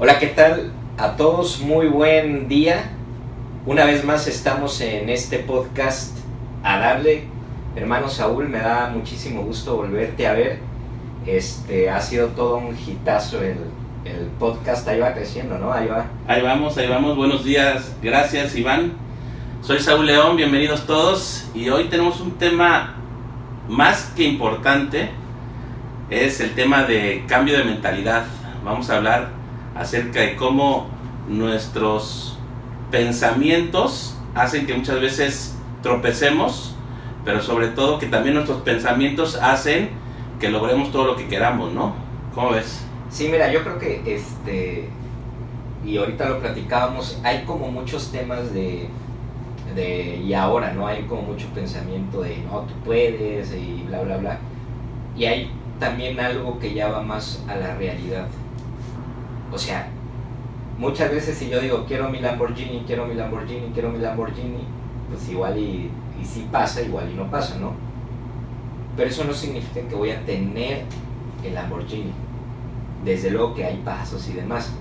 Hola, ¿qué tal? A todos, muy buen día. Una vez más estamos en este podcast a darle. Hermano Saúl, me da muchísimo gusto volverte a ver. Este, ha sido todo un hitazo el, el podcast, ahí va creciendo, ¿no? Ahí va. Ahí vamos, ahí vamos. Buenos días. Gracias, Iván. Soy Saúl León, bienvenidos todos. Y hoy tenemos un tema más que importante. Es el tema de cambio de mentalidad. Vamos a hablar acerca de cómo nuestros pensamientos hacen que muchas veces tropecemos, pero sobre todo que también nuestros pensamientos hacen que logremos todo lo que queramos, ¿no? ¿Cómo ves? Sí, mira, yo creo que este, y ahorita lo platicábamos, hay como muchos temas de, de, y ahora, ¿no? Hay como mucho pensamiento de, no, tú puedes, y bla, bla, bla. Y hay también algo que ya va más a la realidad. O sea, muchas veces si yo digo, quiero mi Lamborghini, quiero mi Lamborghini, quiero mi Lamborghini, pues igual y, sí pasa, igual y no pasa, ¿no? Pero eso no significa que voy a tener el Lamborghini. Desde luego que hay pasos y demás.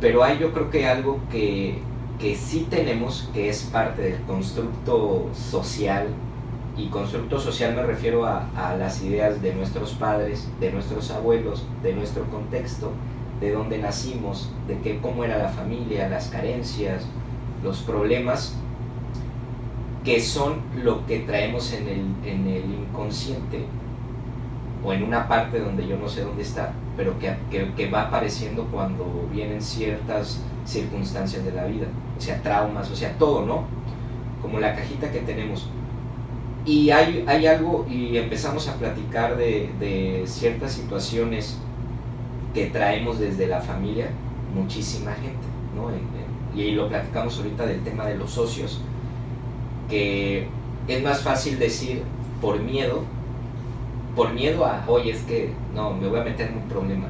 Pero hay yo creo que algo que, que sí tenemos, que es parte del constructo social, y constructo social me refiero a, las ideas de nuestros padres, de nuestros abuelos, de nuestro contexto, de dónde nacimos, de qué, cómo era la familia, las carencias, los problemas, que son lo que traemos en el, en el inconsciente o en una parte donde yo no sé dónde está, pero que, que, va apareciendo cuando vienen ciertas circunstancias de la vida, o sea, traumas, o sea, todo, ¿no? Como la cajita que tenemos. Y hay, hay algo, y empezamos a platicar de, de ciertas situaciones que traemos desde la familia, muchísima gente, ¿no? Y lo platicamos ahorita del tema de los socios, que es más fácil decir por miedo, por miedo a, oye, es que no, me voy a meter en un problema.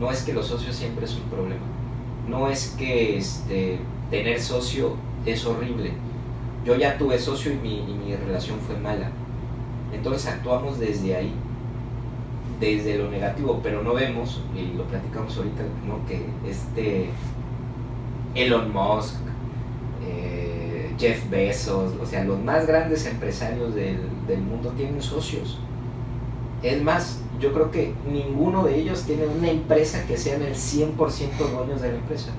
No es que los socios siempre es un problema. No es que este, tener socio es horrible. Yo ya tuve socio y mi, y mi relación fue mala. Entonces actuamos desde ahí, desde lo negativo, pero no vemos, y lo platicamos ahorita, ¿no? que este Elon Musk, eh, Jeff Bezos, o sea, los más grandes empresarios del, del mundo tienen socios. Es más, yo creo que ninguno de ellos tiene una empresa que sean el 100% dueños de la empresa.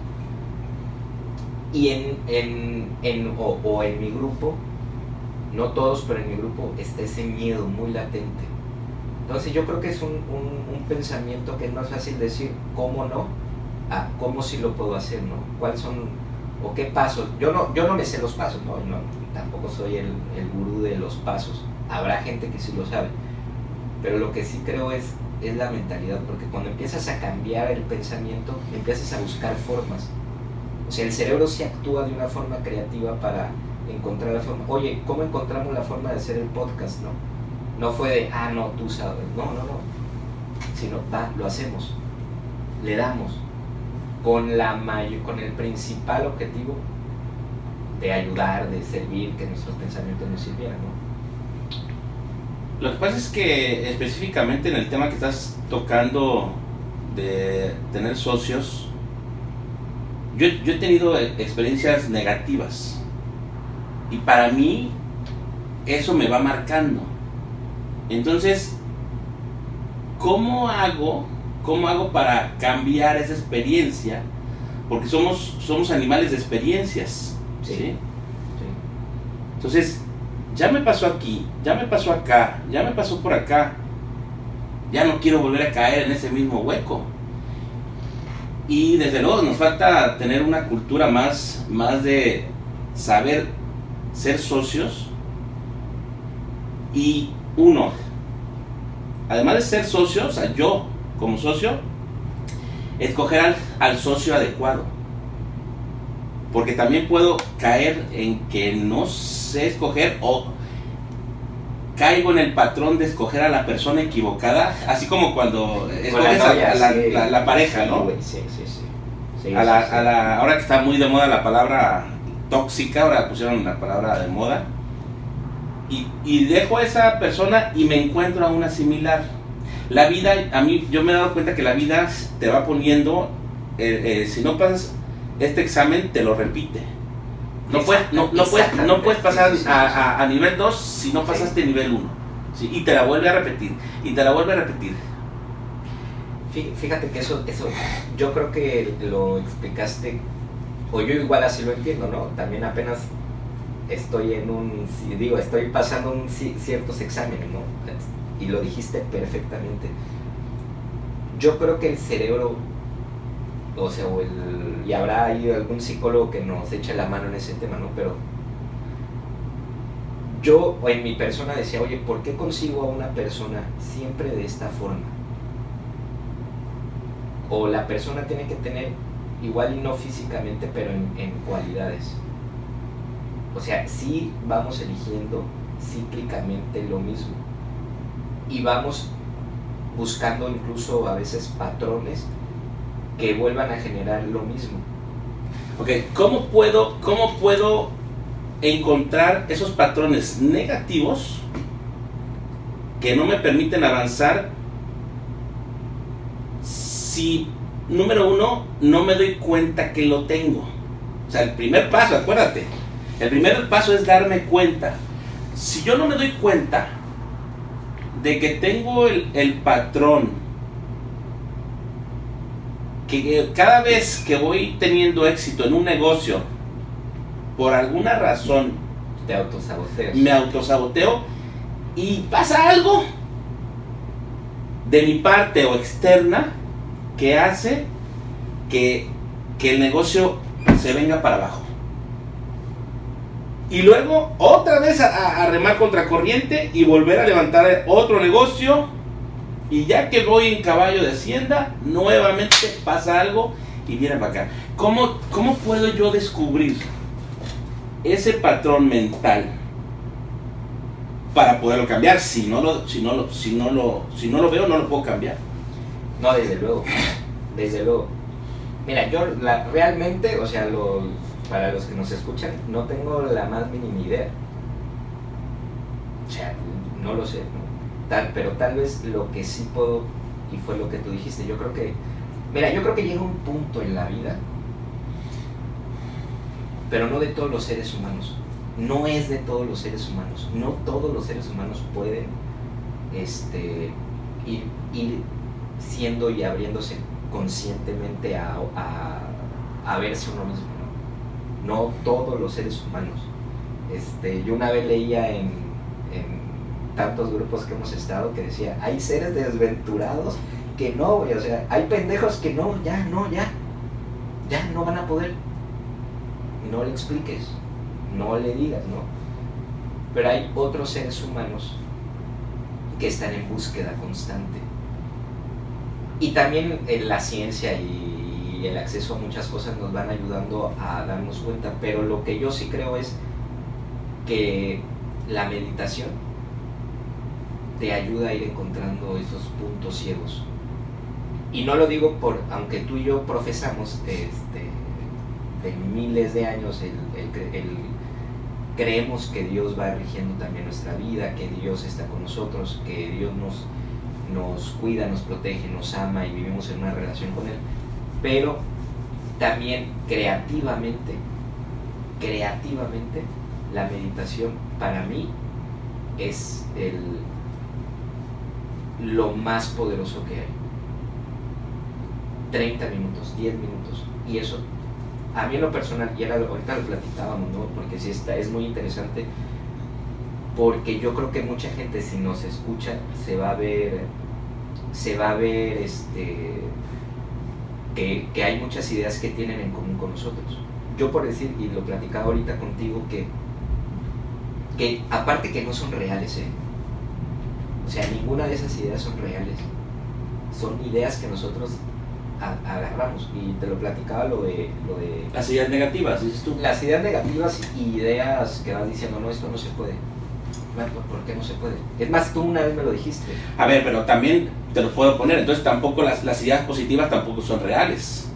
Y en, en, en o, en mi grupo, no todos, pero en mi grupo está ese miedo muy latente. Entonces yo creo que es un, un, pensamiento que es más fácil decir cómo no, a cómo sí lo puedo hacer, ¿no? ¿Cuáles son o qué pasos? Yo no, yo no me sé los pasos, ¿no? no tampoco soy el, el gurú de los pasos. Habrá gente que sí lo sabe pero lo que sí creo es, es la mentalidad, porque cuando empiezas a cambiar el pensamiento, empiezas a buscar formas. O sea, el cerebro sí actúa de una forma creativa para encontrar la forma. Oye, ¿cómo encontramos la forma de hacer el podcast? No, no fue de, ah, no, tú sabes. No, no, no. Sino, va, lo hacemos. Le damos. Con, la mayor, con el principal objetivo de ayudar, de servir, que nuestros pensamientos nos sirvieran, ¿no? Lo que pasa es que específicamente en el tema que estás tocando de tener socios, yo, yo he tenido experiencias negativas y para mí eso me va marcando. Entonces, ¿cómo hago, cómo hago para cambiar esa experiencia? Porque somos, somos animales de experiencias. ¿sí? ¿sí? Entonces, ya me pasó aquí, ya me pasó acá, ya me pasó por acá. Ya no quiero volver a caer en ese mismo hueco. Y desde luego nos falta tener una cultura más, más de saber ser socios. Y uno, además de ser socios, o sea, yo como socio, escoger al, al socio adecuado. Porque también puedo caer en que no sé escoger o caigo en el patrón de escoger a la persona equivocada, así como cuando escoges la, novia, a la, sí. la, la, pareja, ¿no? Sí, sí, sí. sí a, la, a la, ahora que está muy de moda la palabra tóxica, ahora pusieron la palabra de moda, y, y dejo a esa persona y me encuentro a una similar. La vida, a mí, yo me he dado cuenta que la vida te va poniendo eh, eh, si no pasas este examen, te lo repite. No puedes, no, no puedes, no puedes pasar Sí, sí, sí, a, sí. a- a nivel 2 si no pasaste nivel 1. ¿sí? Y te la vuelve a repetir. Y te la vuelve a repetir. Fí- Fíjate que eso, eso, yo creo que lo explicaste, o yo igual así lo entiendo, ¿no? También apenas estoy en un, digo, estoy pasando un, ci- ciertos exámenes, ¿no? Y lo dijiste perfectamente. Yo creo que el cerebro, o sea, o el, y habrá ahí algún psicólogo que nos eche la mano en ese tema, ¿no? Pero yo en mi persona decía, oye, ¿por qué consigo a una persona siempre de esta forma? o la persona tiene que tener igual y no físicamente, pero en cualidades. O sea, sí vamos eligiendo cíclicamente lo mismo y vamos buscando incluso a veces patrones que vuelvan a generar lo mismo. Ok, ¿cómo puedo, cómo puedo encontrar esos patrones negativos que no me permiten avanzar si, número uno, no me doy cuenta que lo tengo? O sea, el primer paso, acuérdate, el primer paso es darme cuenta. Si yo no me doy cuenta de que tengo el, el patrón, que cada vez que voy teniendo éxito en un negocio, por alguna razón Te autosaboteas. me autosaboteo y pasa algo de mi parte o externa que hace que, que el negocio se venga para abajo. Y luego otra vez a, a- remar contra corriente y volver a levantar otro negocio. Y ya que voy en caballo de hacienda, nuevamente pasa algo y viene para acá. ¿Cómo, cómo puedo yo descubrir ese patrón mental para poderlo cambiar? Si no lo, si no lo, si no lo, si no lo veo, no lo puedo cambiar. No, desde luego, desde luego. Mira, yo la, realmente, o sea, lo, para los que nos escuchan, no tengo la más mínima idea. O sea, no lo sé, pero tal vez lo que sí puedo, y fue lo que tú dijiste, yo creo que, mira, yo creo que llega un punto en la vida, pero no de todos los seres humanos, no es de todos los seres humanos, no todos los seres humanos pueden, este, ir, ir siendo y abriéndose conscientemente a verse uno mismo, ¿no? Todos los seres humanos. Este, yo una vez leía en, en tantos grupos que hemos estado que decía, hay seres desventurados que no, güey, o sea, hay pendejos que no, ya, no, ya, ya no van a poder. No le expliques, no le digas, ¿no? Pero hay otros seres humanos que están en búsqueda constante. Y también en la ciencia y el acceso a muchas cosas nos van ayudando a darnos cuenta, pero lo que yo sí creo es que la meditación te ayuda a ir encontrando esos puntos ciegos. Y no lo digo por, aunque tú y yo profesamos este, de miles de años, creemos que Dios va rigiendo también nuestra vida, que Dios está con nosotros, que Dios nos, nos cuida, nos protege, nos ama y vivimos en una relación con Él. Pero también creativamente, creativamente, la meditación para mí es el, lo más poderoso que hay. 30 minutos, 10 minutos. Y eso, a mí en lo personal, y era, ahorita lo platicábamos, ¿no? Porque sí está, es muy interesante. Porque yo creo que mucha gente si nos escucha se va a ver, se va a ver este, que, que hay muchas ideas que tienen en común con nosotros. Yo por decir, y lo platicaba ahorita contigo, que, que aparte que no son reales, ¿eh? O sea, ninguna de esas ideas son reales. Son ideas que nosotros a- agarramos. Y te lo platicaba lo de, lo de Las ideas negativas, dices tú. las ideas negativas y ideas que vas diciendo, no, esto no se puede. Bueno, ¿por qué no se puede? Es más, tú una vez me lo dijiste. A ver, pero también te lo puedo poner, entonces tampoco las, las ideas positivas tampoco son reales.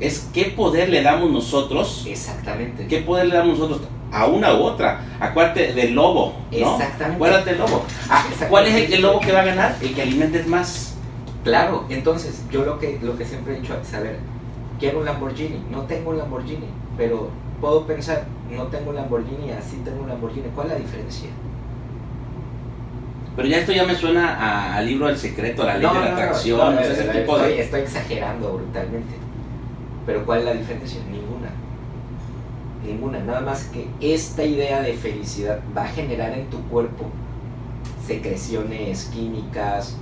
Es qué poder le damos nosotros, Exactamente. qué poder le damos nosotros a una u otra. Acuérdate del lobo, ¿no? Exactamente. Acuérdate del lobo. Ah. ¿Cuál es el, el lobo que va a ganar? El que alimentes más. Claro, entonces yo lo que, lo que siempre he dicho es, a ver, quiero un Lamborghini, no tengo un Lamborghini, pero puedo pensar, no tengo un Lamborghini, así tengo un Lamborghini, ¿cuál es la diferencia? Pero ya esto ya me suena al libro del secreto, a la ley de la atracción, no, ese tipo estoy, de... estoy exagerando brutalmente. Pero ¿cuál es la diferencia? Ninguna. Ninguna. Nada más que esta idea de felicidad va a generar en tu cuerpo secreciones químicas,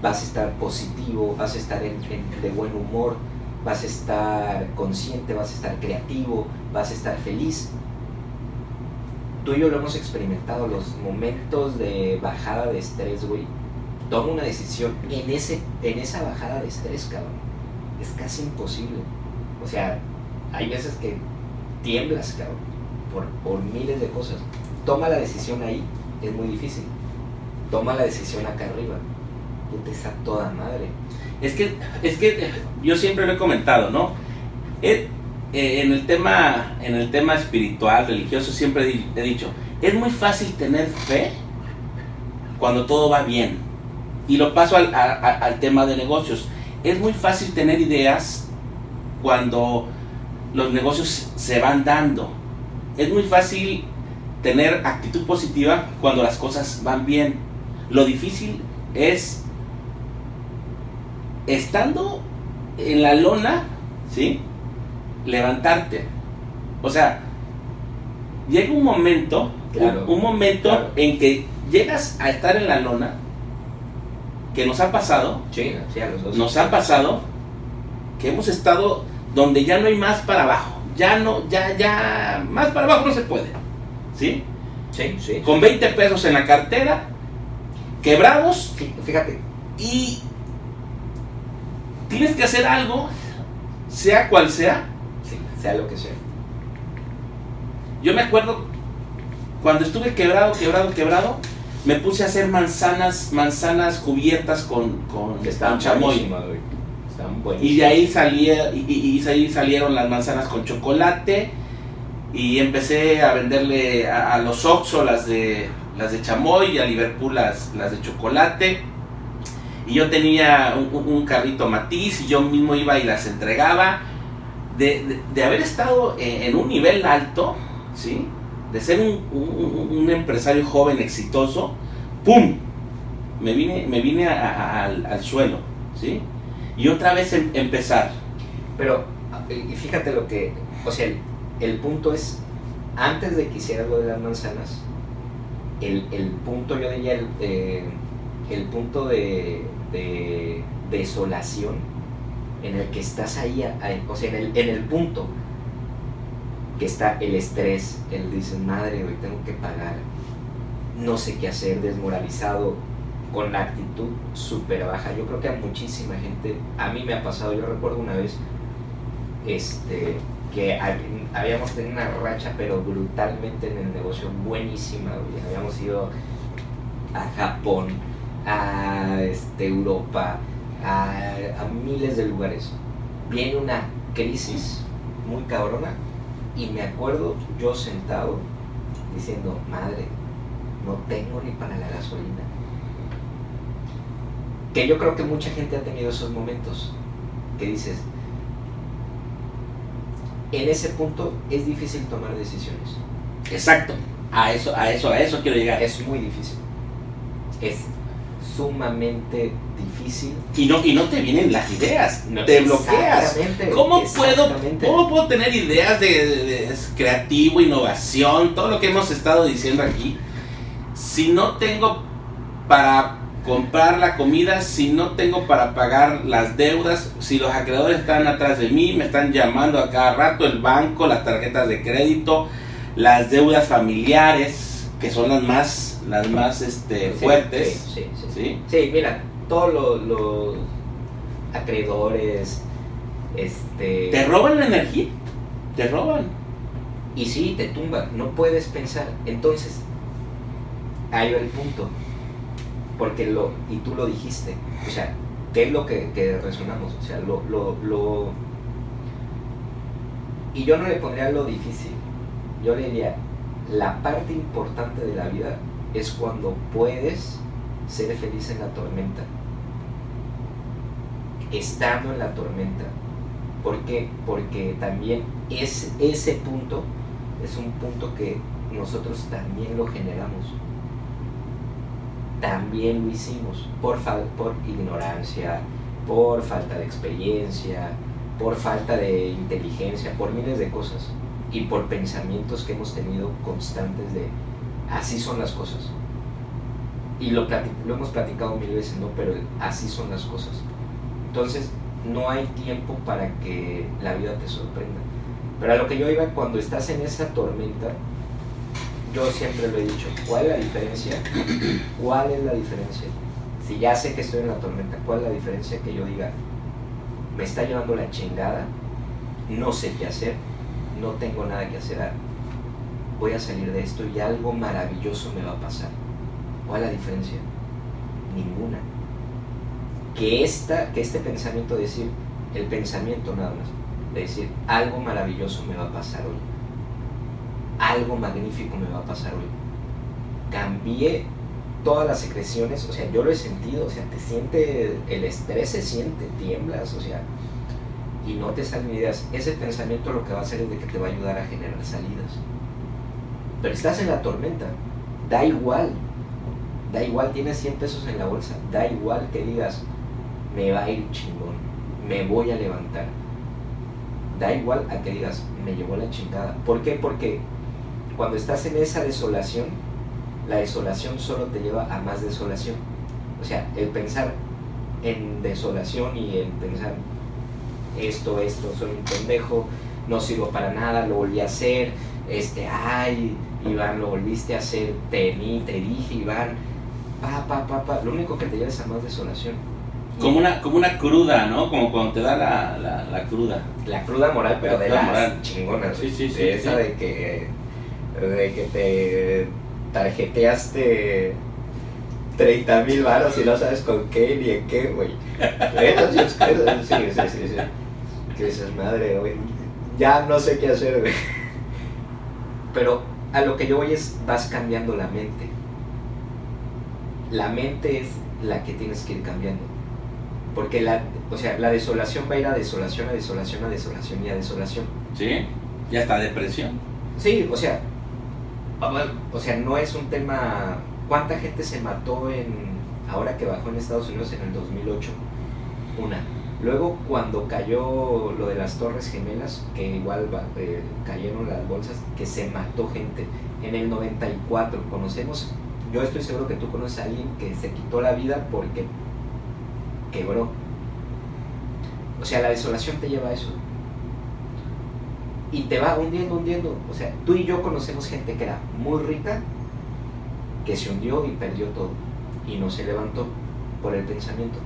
vas a estar positivo, vas a estar de buen humor, vas a estar consciente, vas a estar creativo, vas a estar feliz. Tú y yo lo hemos experimentado, los momentos de bajada de estrés, güey. Toma una decisión en, ese, en esa bajada de estrés, cabrón. Es casi imposible. O sea, hay veces que tiemblas, cabrón, por, por miles de cosas. Toma la decisión ahí, es muy difícil. Toma la decisión acá arriba. Puta, esa toda madre. Es que, es que yo siempre lo he comentado, ¿no? Eh, en, el tema, en el tema espiritual, religioso, siempre he dicho, es muy fácil tener fe cuando todo va bien. Y lo paso al, al tema de negocios. Es muy fácil tener ideas cuando los negocios se van dando. Es muy fácil tener actitud positiva cuando las cosas van bien. Lo difícil es estando en la lona, ¿sí? Levantarte. O sea, llega un momento, un, momento en que llegas a estar en la lona, que nos ha pasado, nos ha pasado que hemos estado donde ya no hay más para abajo, ya no, ya, ya, más para abajo no se puede, ¿sí? Sí, sí. Con 20 pesos en la cartera, quebrados, fíjate, y tienes que hacer algo, sea cual sea. sea lo que sea. Yo me acuerdo cuando estuve quebrado, quebrado, quebrado, me puse a hacer manzanas, manzanas cubiertas con, con, chamoy. Y de ahí salía, y, ahí salieron las manzanas con chocolate. Y empecé a venderle a, los Oxxo las de las de chamoy y a Liverpool las, las de chocolate y yo tenía un, carrito matiz y yo mismo iba y las entregaba. De, haber estado en, un nivel alto, ¿sí? de ser un, empresario joven exitoso, ¡pum! Me vine, me vine al, suelo, ¿sí? Y otra vez em, empezar. Pero, y fíjate lo que, o sea, el, punto es, antes de que hiciera lo de las manzanas, el, punto, yo diría, el, eh, el punto de, de desolación en el que estás ahí, o sea, en el, en el punto que está el estrés, el dices, madre, hoy tengo que pagar, no sé qué hacer, desmoralizado, con la actitud súper baja. Yo creo que a muchísima gente, a mí me ha pasado, yo recuerdo una vez, este, que habíamos tenido una racha, pero brutalmente en el negocio, buenísima, habíamos ido a Japón, a este, Europa, a, miles de lugares. Viene una crisis muy cabrona y me acuerdo yo sentado diciendo, madre, no tengo ni para la gasolina. Que yo creo que mucha gente ha tenido esos momentos que dices, en ese punto es difícil tomar decisiones. Exacto. A eso, a eso, a eso quiero llegar. Es muy difícil. Es sumamente difícil. Y no, y no te vienen las ideas, te bloqueas. ¿Cómo puedo, ¿Cómo puedo tener ideas de, creativo, innovación, todo lo que hemos estado diciendo aquí, si no tengo para comprar la comida, si no tengo para pagar las deudas, si los acreedores están atrás de mí, me están llamando a cada rato, el banco, las tarjetas de crédito, las deudas familiares, que son las más las más este, fuertes. Sí, sí, sí. Mira, todos los, acreedores, este... Te roban la energía, te roban. Y sí, te tumban, no puedes pensar. Entonces, ahí va el punto. Porque lo, y tú lo dijiste, o sea, ¿qué es lo que, que resonamos? O sea, lo, lo, lo... Y yo no le pondría lo difícil, yo le diría, la parte importante de la vida es cuando puedes ser feliz en la tormenta. estando en la tormenta. ¿Por qué? Porque también es, ese punto es un punto que nosotros también lo generamos. También lo hicimos por, por ignorancia, por falta de experiencia, por falta de inteligencia, por miles de cosas y por pensamientos que hemos tenido constantes de así son las cosas. Y lo, lo hemos platicado mil veces, ¿no? Pero así son las cosas. Entonces, no hay tiempo para que la vida te sorprenda. Pero a lo que yo iba, cuando estás en esa tormenta, yo siempre lo he dicho, ¿cuál es la diferencia? ¿Cuál es la diferencia? Si ya sé que estoy en la tormenta, ¿cuál es la diferencia que yo diga, me está llevando la chingada, no sé qué hacer, no tengo nada que hacer, voy a salir de esto y algo maravilloso me va a pasar? ¿Cuál la diferencia? Ninguna. Que, esta, que este pensamiento, decir, el pensamiento nada más, de decir, algo maravilloso me va a pasar hoy, algo magnífico me va a pasar hoy. Cambié todas las secreciones, o sea, yo lo he sentido, o sea, te siente, el estrés se siente, tiemblas, o sea, y no te salen ideas. Ese pensamiento lo que va a hacer es de que te va a ayudar a generar salidas. Pero estás en la tormenta, da igual, da igual, tienes 100 pesos en la bolsa, da igual que digas, me va a ir chingón, me voy a levantar. Da igual a que digas, me llevó la chingada. ¿Por qué? Porque cuando estás en esa desolación, la desolación solo te lleva a más desolación. O sea, el pensar en desolación y el pensar esto, esto, soy un pendejo, no sirvo para nada, lo volví a hacer, este, ay, Iván, lo volviste a hacer, te, te dije, Iván, pa, pa, pa, pa, lo único que te lleva es a más desolación. Como una, como una cruda, ¿no? Como cuando te da la, la, cruda. La cruda moral, pero de la moral. chingona. Sí, sí, sí. esa de que, de que te tarjeteaste 30 mil varos y no sabes con qué ni en qué, güey. sí, sí, sí, sí, Que dices, madre, güey, ya no sé qué hacer, güey. Pero a lo que yo voy es, vas cambiando la mente. La mente es la que tienes que ir cambiando. Porque la, o sea, la desolación va a ir a desolación, a desolación, a desolación y a desolación. ¿Sí? Ya está depresión. Sí, o sea, o sea, no es un tema. ¿Cuánta gente se mató en. ahora que bajó en Estados Unidos en el 2008? Una. Luego, cuando cayó lo de las Torres Gemelas, que igual eh, cayeron las bolsas, que se mató gente. En el 94, conocemos. Yo estoy seguro que tú conoces a alguien que se quitó la vida porque quebró. O sea, la desolación te lleva a eso y te va hundiendo, hundiendo. O sea, tú y yo conocemos gente que era muy rica, que se hundió y perdió todo. Y no se levantó por el pensamiento.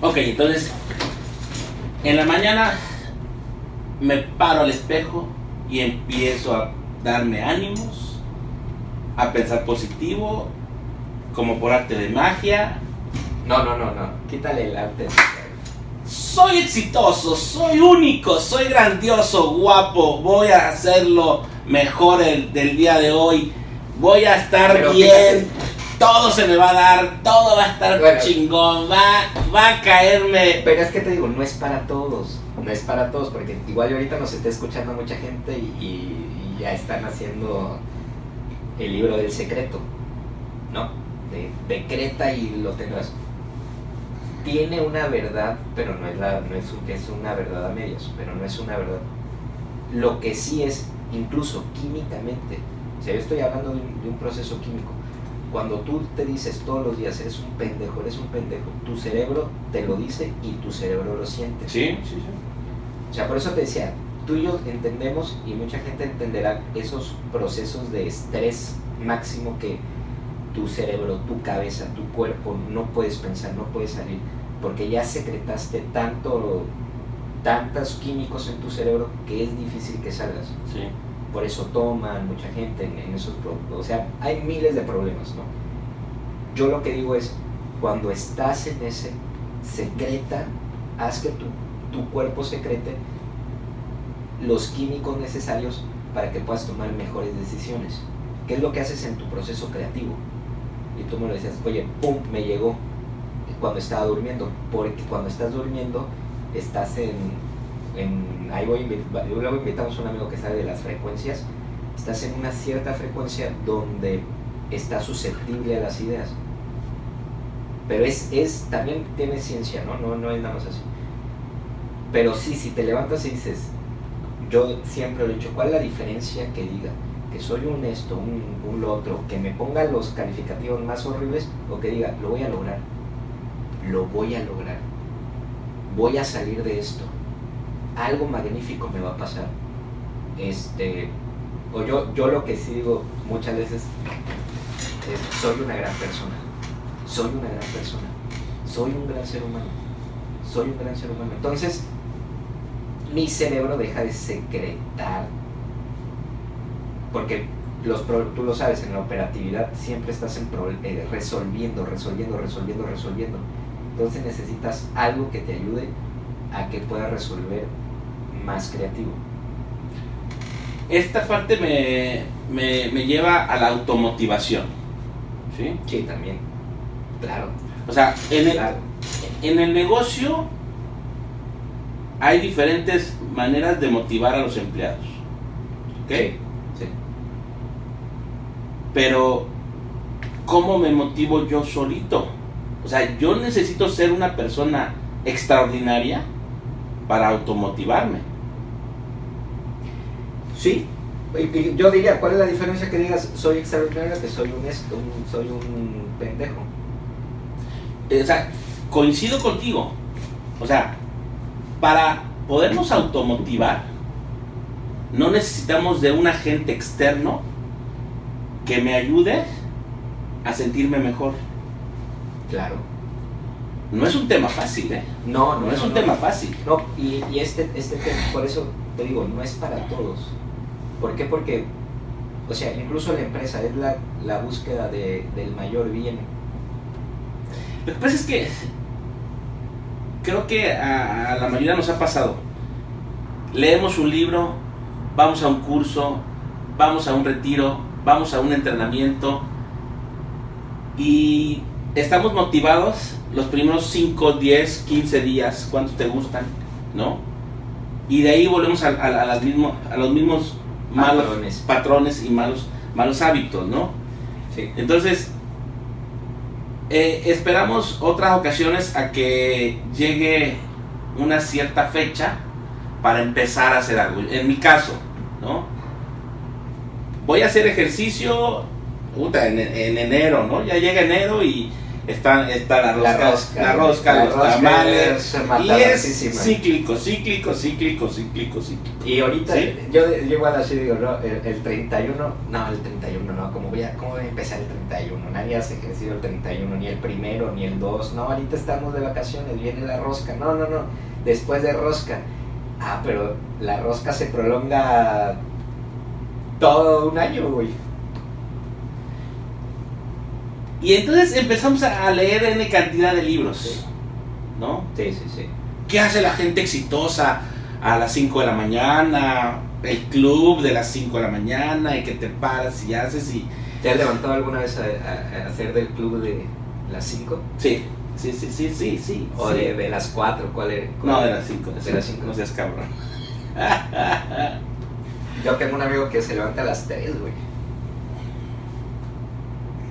Ok, entonces, en la mañana me paro al espejo y empiezo a darme ánimos, a pensar positivo, como por arte de magia. No, no, no, no. Quítale el arte soy exitoso, soy único, soy grandioso, guapo, voy a hacerlo mejor el, del día de hoy, voy a estar bien, todo se me va a dar, todo va a estar chingón, va, va a caerme. Pero es que te digo, no es para todos, no es para todos, porque igual ahorita nos está escuchando mucha gente y, ya están haciendo el libro del secreto, ¿no? De, decreta y lo tendrás tiene una verdad, pero no es, la, no es, es una verdad a medias, pero no es una verdad. Lo que sí es, incluso químicamente, o sea, yo estoy hablando de un, proceso químico, cuando tú te dices todos los días, eres un pendejo, eres un pendejo, tu cerebro te lo dice y tu cerebro lo siente. Sí, sí, sí. O sea, por eso te decía, tú y yo entendemos y mucha gente entenderá esos procesos de estrés máximo que tu cerebro, tu cabeza, tu cuerpo, no puedes pensar, no puedes salir, porque ya secretaste tanto, tantos químicos en tu cerebro que es difícil que salgas. Sí. Por eso toman mucha gente en, esos problemas. O sea, hay miles de problemas, ¿no? Yo lo que digo es, cuando estás en ese, secreta, haz que tu, tu cuerpo secrete los químicos necesarios para que puedas tomar mejores decisiones. ¿Qué es lo que haces en tu proceso creativo? Y tú me lo decías, oye, pum, me llegó cuando estaba durmiendo, porque cuando estás durmiendo estás en, en ahí voy, luego invitamos a un amigo que sabe de las frecuencias, estás en una cierta frecuencia donde estás susceptible a las ideas. Pero es, es también tiene ciencia, ¿no? No, no es nada más así. Pero sí, si te levantas y dices, yo siempre lo he dicho, ¿cuál es la diferencia que diga que soy un un, un otro, que me ponga los calificativos más horribles o que diga, lo voy a lograr, lo voy a lograr, voy a salir de esto, algo magnífico me va a pasar. Este, o yo, yo lo que sí digo muchas veces es, soy una gran persona, soy una gran persona, soy un gran ser humano, soy un gran ser humano. Entonces, mi cerebro deja de secretar, porque los pro- tú lo sabes, en la operatividad siempre estás en pro- eh, resolviendo, resolviendo, resolviendo, resolviendo. Entonces necesitas algo que te ayude a que puedas resolver más creativo. Esta parte me, me, me lleva a la automotivación. ¿Sí? Sí, también. Claro, O sea, en el, claro. en el negocio hay diferentes maneras de motivar a los empleados. ¿Ok? Sí. Pero, ¿cómo me motivo yo solito? O sea, yo necesito ser una persona extraordinaria para automotivarme. Sí, yo diría, ¿cuál es la diferencia que digas soy extraordinario que soy un esto, un- soy un pendejo? Eh, O sea, coincido contigo. O sea, para podernos automotivar, no necesitamos de un agente externo que me ayude a sentirme mejor. Claro. No es un tema fácil, ¿eh? No, no, No es no, un no. tema fácil. No, y, y este, este tema, por eso te digo, no es para todos. ¿Por qué? Porque, o sea, incluso la empresa es la, la búsqueda de, del mayor bien. Lo que pasa es que creo que a, a la mayoría nos ha pasado. Leemos un libro, vamos a un curso, vamos a un retiro, vamos a un entrenamiento y estamos motivados los primeros 5, 10, 15 días, cuántos te gustan, ¿no? Y de ahí volvemos a, a- a las mismo- a los mismos malos Patrones. patrones y malos, malos hábitos, ¿no? Sí. Entonces, eh, esperamos otras ocasiones a que llegue una cierta fecha para empezar a hacer algo. En mi caso, ¿no? Voy a hacer ejercicio puta, en, en enero, ¿no? Ya llega enero y está, está la La rosca, la rosca, la los rosca tamales. es Y es cíclico, cíclico, cíclico, cíclico, cíclico. Y ahorita, Sí. yo, yo igual así digo, ¿no? el, el 31, no, el 31 no, ¿cómo voy, a, ¿cómo voy a empezar el 31? Nadie hace ejercicio el 31, ni el primero, ni el 2, no, ahorita estamos de vacaciones, viene la rosca, no, no, no, después de rosca, ah, pero la rosca se prolonga todo un año, güey. Y entonces empezamos a leer N cantidad de libros, Sí. ¿no? Sí, sí, sí. ¿Qué hace la gente exitosa a las 5 de la mañana? El club de las 5 de la mañana y que te paras y haces y... ¿Te has levantado alguna vez a, a- a hacer del club de las 5? Sí, sí, sí, sí, sí, sí. ¿O sí. de, de las 4? ¿Cuál era? cuál No, de las 5. De las cinco. No seas cabrón. Yo tengo un amigo que se levanta a las 3, güey.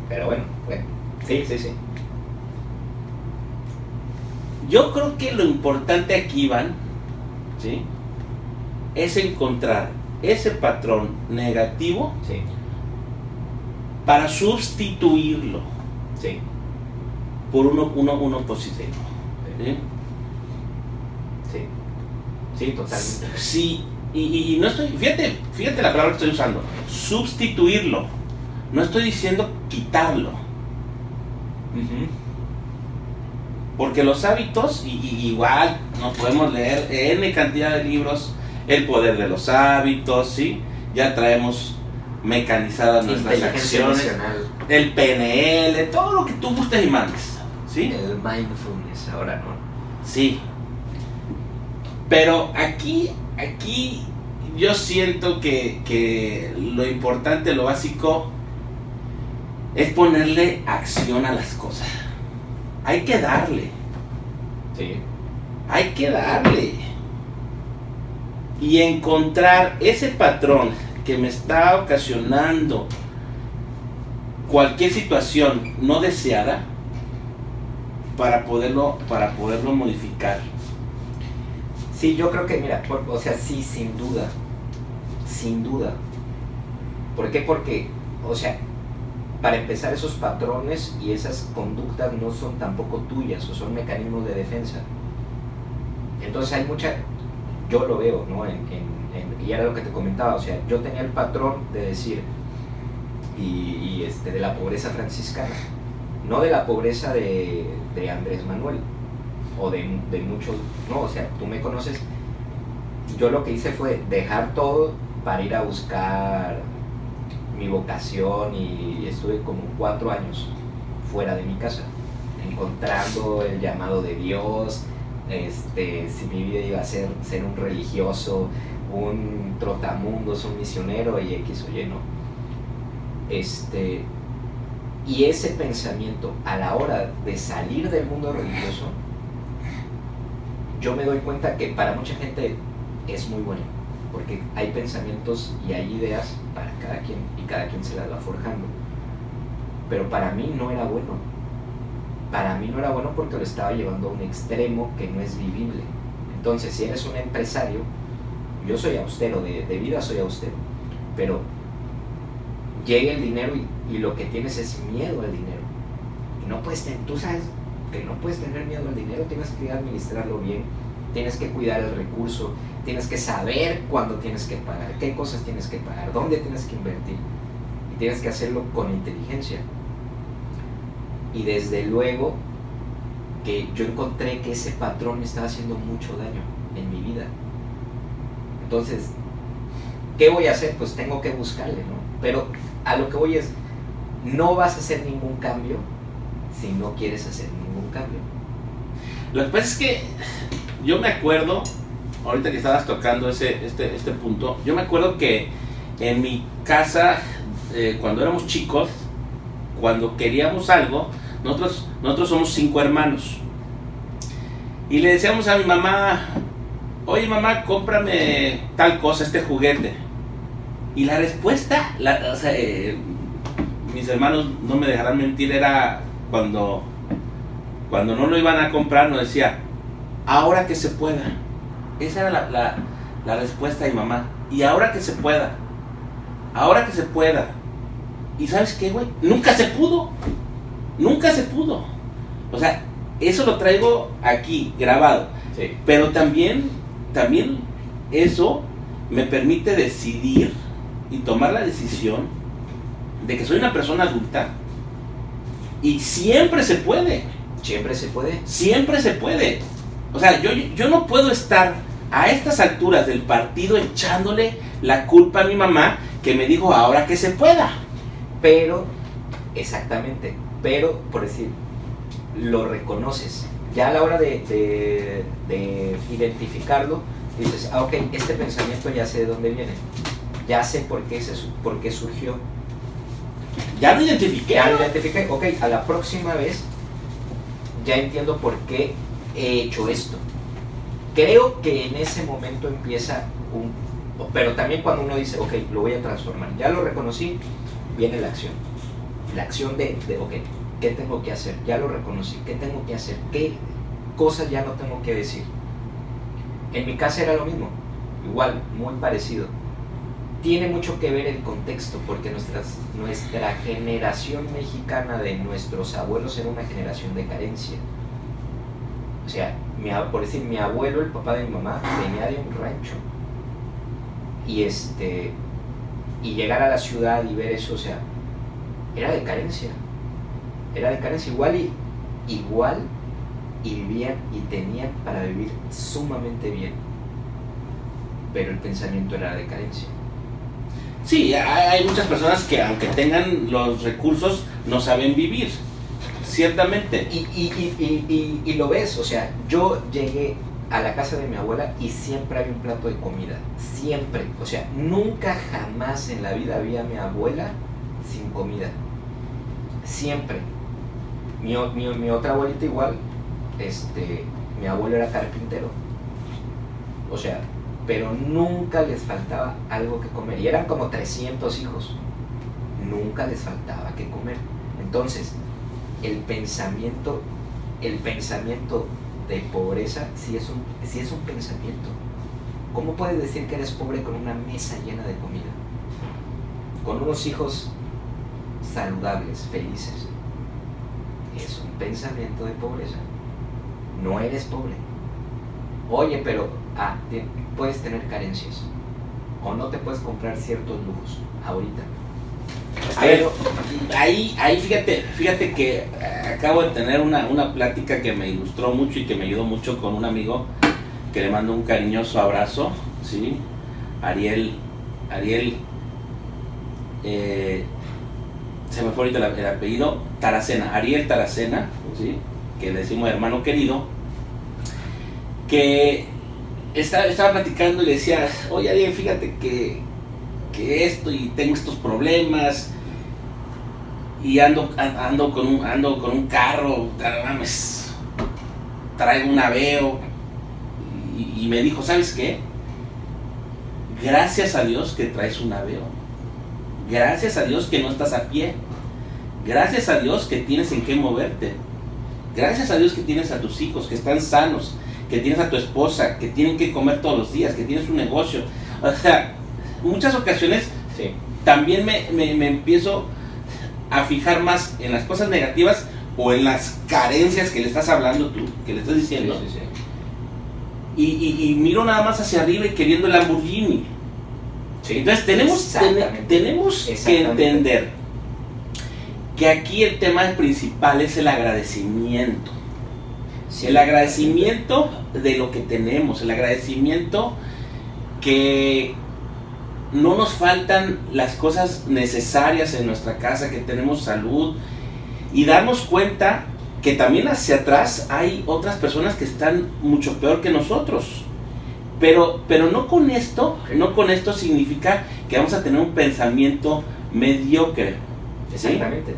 Pero bueno, bueno. Sí, sí, sí. Yo creo que lo importante aquí, Iván, ¿sí? Es encontrar ese patrón negativo Sí, para sustituirlo sí. por uno, uno, uno positivo. ¿sí? Sí. Sí, totalmente. Sí, y, y- y no estoy, fíjate, fíjate la palabra que estoy usando, sustituirlo. No estoy diciendo quitarlo, porque los hábitos, y, igual nos podemos leer N cantidad de libros, El poder de los hábitos, ¿sí? Ya traemos mecanizadas nuestras acciones, emocional. el PNL, todo lo que tú gustes y mandes, ¿sí? El mindfulness, ahora no. Sí. Pero aquí, aquí yo siento que, que lo importante, lo básico, es ponerle acción a las cosas. Hay que darle, Sí. hay que darle. Y encontrar ese patrón que me está ocasionando cualquier situación no deseada para poderlo, para poderlo modificar. Sí, yo creo que, mira, o sea, sí, sin duda, sin duda. ¿Por qué? Porque, o sea, para empezar, esos patrones y esas conductas no son tampoco tuyas o son mecanismos de defensa. Entonces hay mucha, yo lo veo, ¿no? y era lo que te comentaba, o sea, yo tenía el patrón de decir, y, este, de la pobreza franciscana, no de la pobreza de, Andrés Manuel o de, de muchos, no, o sea, tú me conoces, yo lo que hice fue dejar todo para ir a buscar mi vocación y estuve como cuatro años fuera de mi casa, encontrando el llamado de Dios, este, si mi vida iba a ser ser un religioso, un trotamundos, un misionero y X o Y, no. Este, y ese pensamiento a la hora de salir del mundo religioso, yo me doy cuenta que para mucha gente es muy bueno porque hay pensamientos y hay ideas para cada quien y cada quien se las va forjando. Pero para mí no era bueno. Para mí no era bueno porque lo estaba llevando a un extremo que no es vivible. Entonces, si eres un empresario, yo soy austero, de, vida soy austero, pero llega el dinero y, lo que tienes es miedo al dinero. Y no puedes tú sabes que no puedes tener miedo al dinero, tienes que administrarlo bien, tienes que cuidar el recurso, tienes que saber cuándo tienes que pagar, qué cosas tienes que pagar, dónde tienes que invertir. Y tienes que hacerlo con inteligencia. Y desde luego que yo encontré que ese patrón me estaba haciendo mucho daño en mi vida. Entonces, ¿qué voy a hacer? Pues tengo que buscarle, ¿no? Pero a lo que voy es, no vas a hacer ningún cambio si no quieres hacer cambio. Lo que pasa es que yo me acuerdo ahorita que estabas tocando ese, este, este punto, yo me acuerdo que en mi casa, eh, cuando éramos chicos, cuando queríamos algo, nosotros, nosotros somos cinco hermanos. Y le decíamos a mi mamá, oye mamá, cómprame tal cosa, este juguete. Y la respuesta, eh, mis hermanos no me dejarán mentir, era cuando, cuando no lo iban a comprar, nos decía, ahora que se pueda. Esa era la, respuesta de mi mamá. Y ahora que se pueda. Ahora que se pueda. ¿Y sabes qué, güey? Nunca se pudo. Nunca se pudo. O sea, eso lo traigo aquí, grabado. Pero también, también eso me permite decidir y tomar la decisión de que soy una persona adulta y siempre se puede. Siempre se puede. Siempre se puede. O sea, yo, yo no puedo estar a estas alturas del partido echándole la culpa a mi mamá que me dijo ahora que se pueda. Pero, exactamente, pero por decir, lo reconoces. Ya a la hora de, identificarlo, dices, ah, ok, este pensamiento ya sé de dónde viene, ya sé por qué, se, por qué surgió. Ya lo identifiqué. Ya lo identifiqué, ok, a la próxima vez ya entiendo por qué he hecho esto creo que en ese momento empieza un... Pero también cuando uno dice, ok, lo voy a transformar, ya lo reconocí, viene la acción. La acción de, de ok, ¿qué tengo que hacer? Ya lo reconocí, ¿qué tengo que hacer? ¿Qué cosas ya no tengo que decir? En mi casa era lo mismo, igual, muy parecido. Tiene mucho que ver el contexto, porque nuestra generación mexicana de nuestros abuelos era una generación de carencia. O sea, por decir, mi abuelo, el papá de mi mamá, venía de un rancho. Y este y llegar a la ciudad y ver eso, o sea, era de carencia. Era de carencia igual y igual y vivían y tenían para vivir sumamente bien. Pero el pensamiento era de carencia. Sí, hay muchas personas que aunque tengan los recursos no saben vivir Ciertamente. Y, y, lo ves, o sea, yo llegué a la casa de mi abuela y siempre había un plato de comida. Siempre. O sea, nunca jamás en la vida había mi abuela sin comida. Siempre. Mi, mi, mi otra abuelita igual, este, mi abuelo era carpintero. O sea, pero nunca les faltaba algo que comer. Y eran como 300 hijos. Nunca les faltaba que comer. Entonces, el pensamiento, el pensamiento de pobreza sí es un, sí es un pensamiento. ¿Cómo puedes decir que eres pobre con una mesa llena de comida? Con unos hijos saludables, felices. Es un pensamiento de pobreza. No eres pobre. Oye, pero ah, puedes tener carencias. O no te puedes comprar ciertos lujos ahorita. Pero ahí, ahí fíjate, fíjate que eh, acabo de tener una, una plática que me ilustró mucho y que me ayudó mucho con un amigo que le mando un cariñoso abrazo, ¿sí? Ariel, Ariel, eh, se me fue ahorita el, apellido, Taracena, Ariel Taracena, ¿sí? Que le decimos hermano querido, que estaba, estaba platicando y le decía, oye fíjate que, que esto y tengo estos problemas y ando, ando, con, un, ando con un carro, traigo un aveo y, me dijo, ¿sabes qué? Gracias a Dios que traes un aveo. Gracias a Dios que no estás a pie. Gracias a Dios que tienes en qué moverte. Gracias a Dios que tienes a tus hijos, que están sanos, que tienes a tu esposa, que tienen que comer todos los días, que tienes un negocio. O sea, muchas ocasiones también me, me, empiezo a fijar más en las cosas negativas o en las carencias que le estás hablando tú, que le estás diciendo. y, miro nada más hacia arriba y queriendo el Lamborghini. Entonces tenemos, tenemos que entender que aquí el tema principal es el agradecimiento. El agradecimiento de lo que tenemos, el agradecimiento que no nos faltan las cosas necesarias en nuestra casa, que tenemos salud y darnos cuenta que también hacia atrás hay otras personas que están mucho peor que nosotros. Pero, pero no con esto, no con esto significa que vamos a tener un pensamiento mediocre. Exactamente.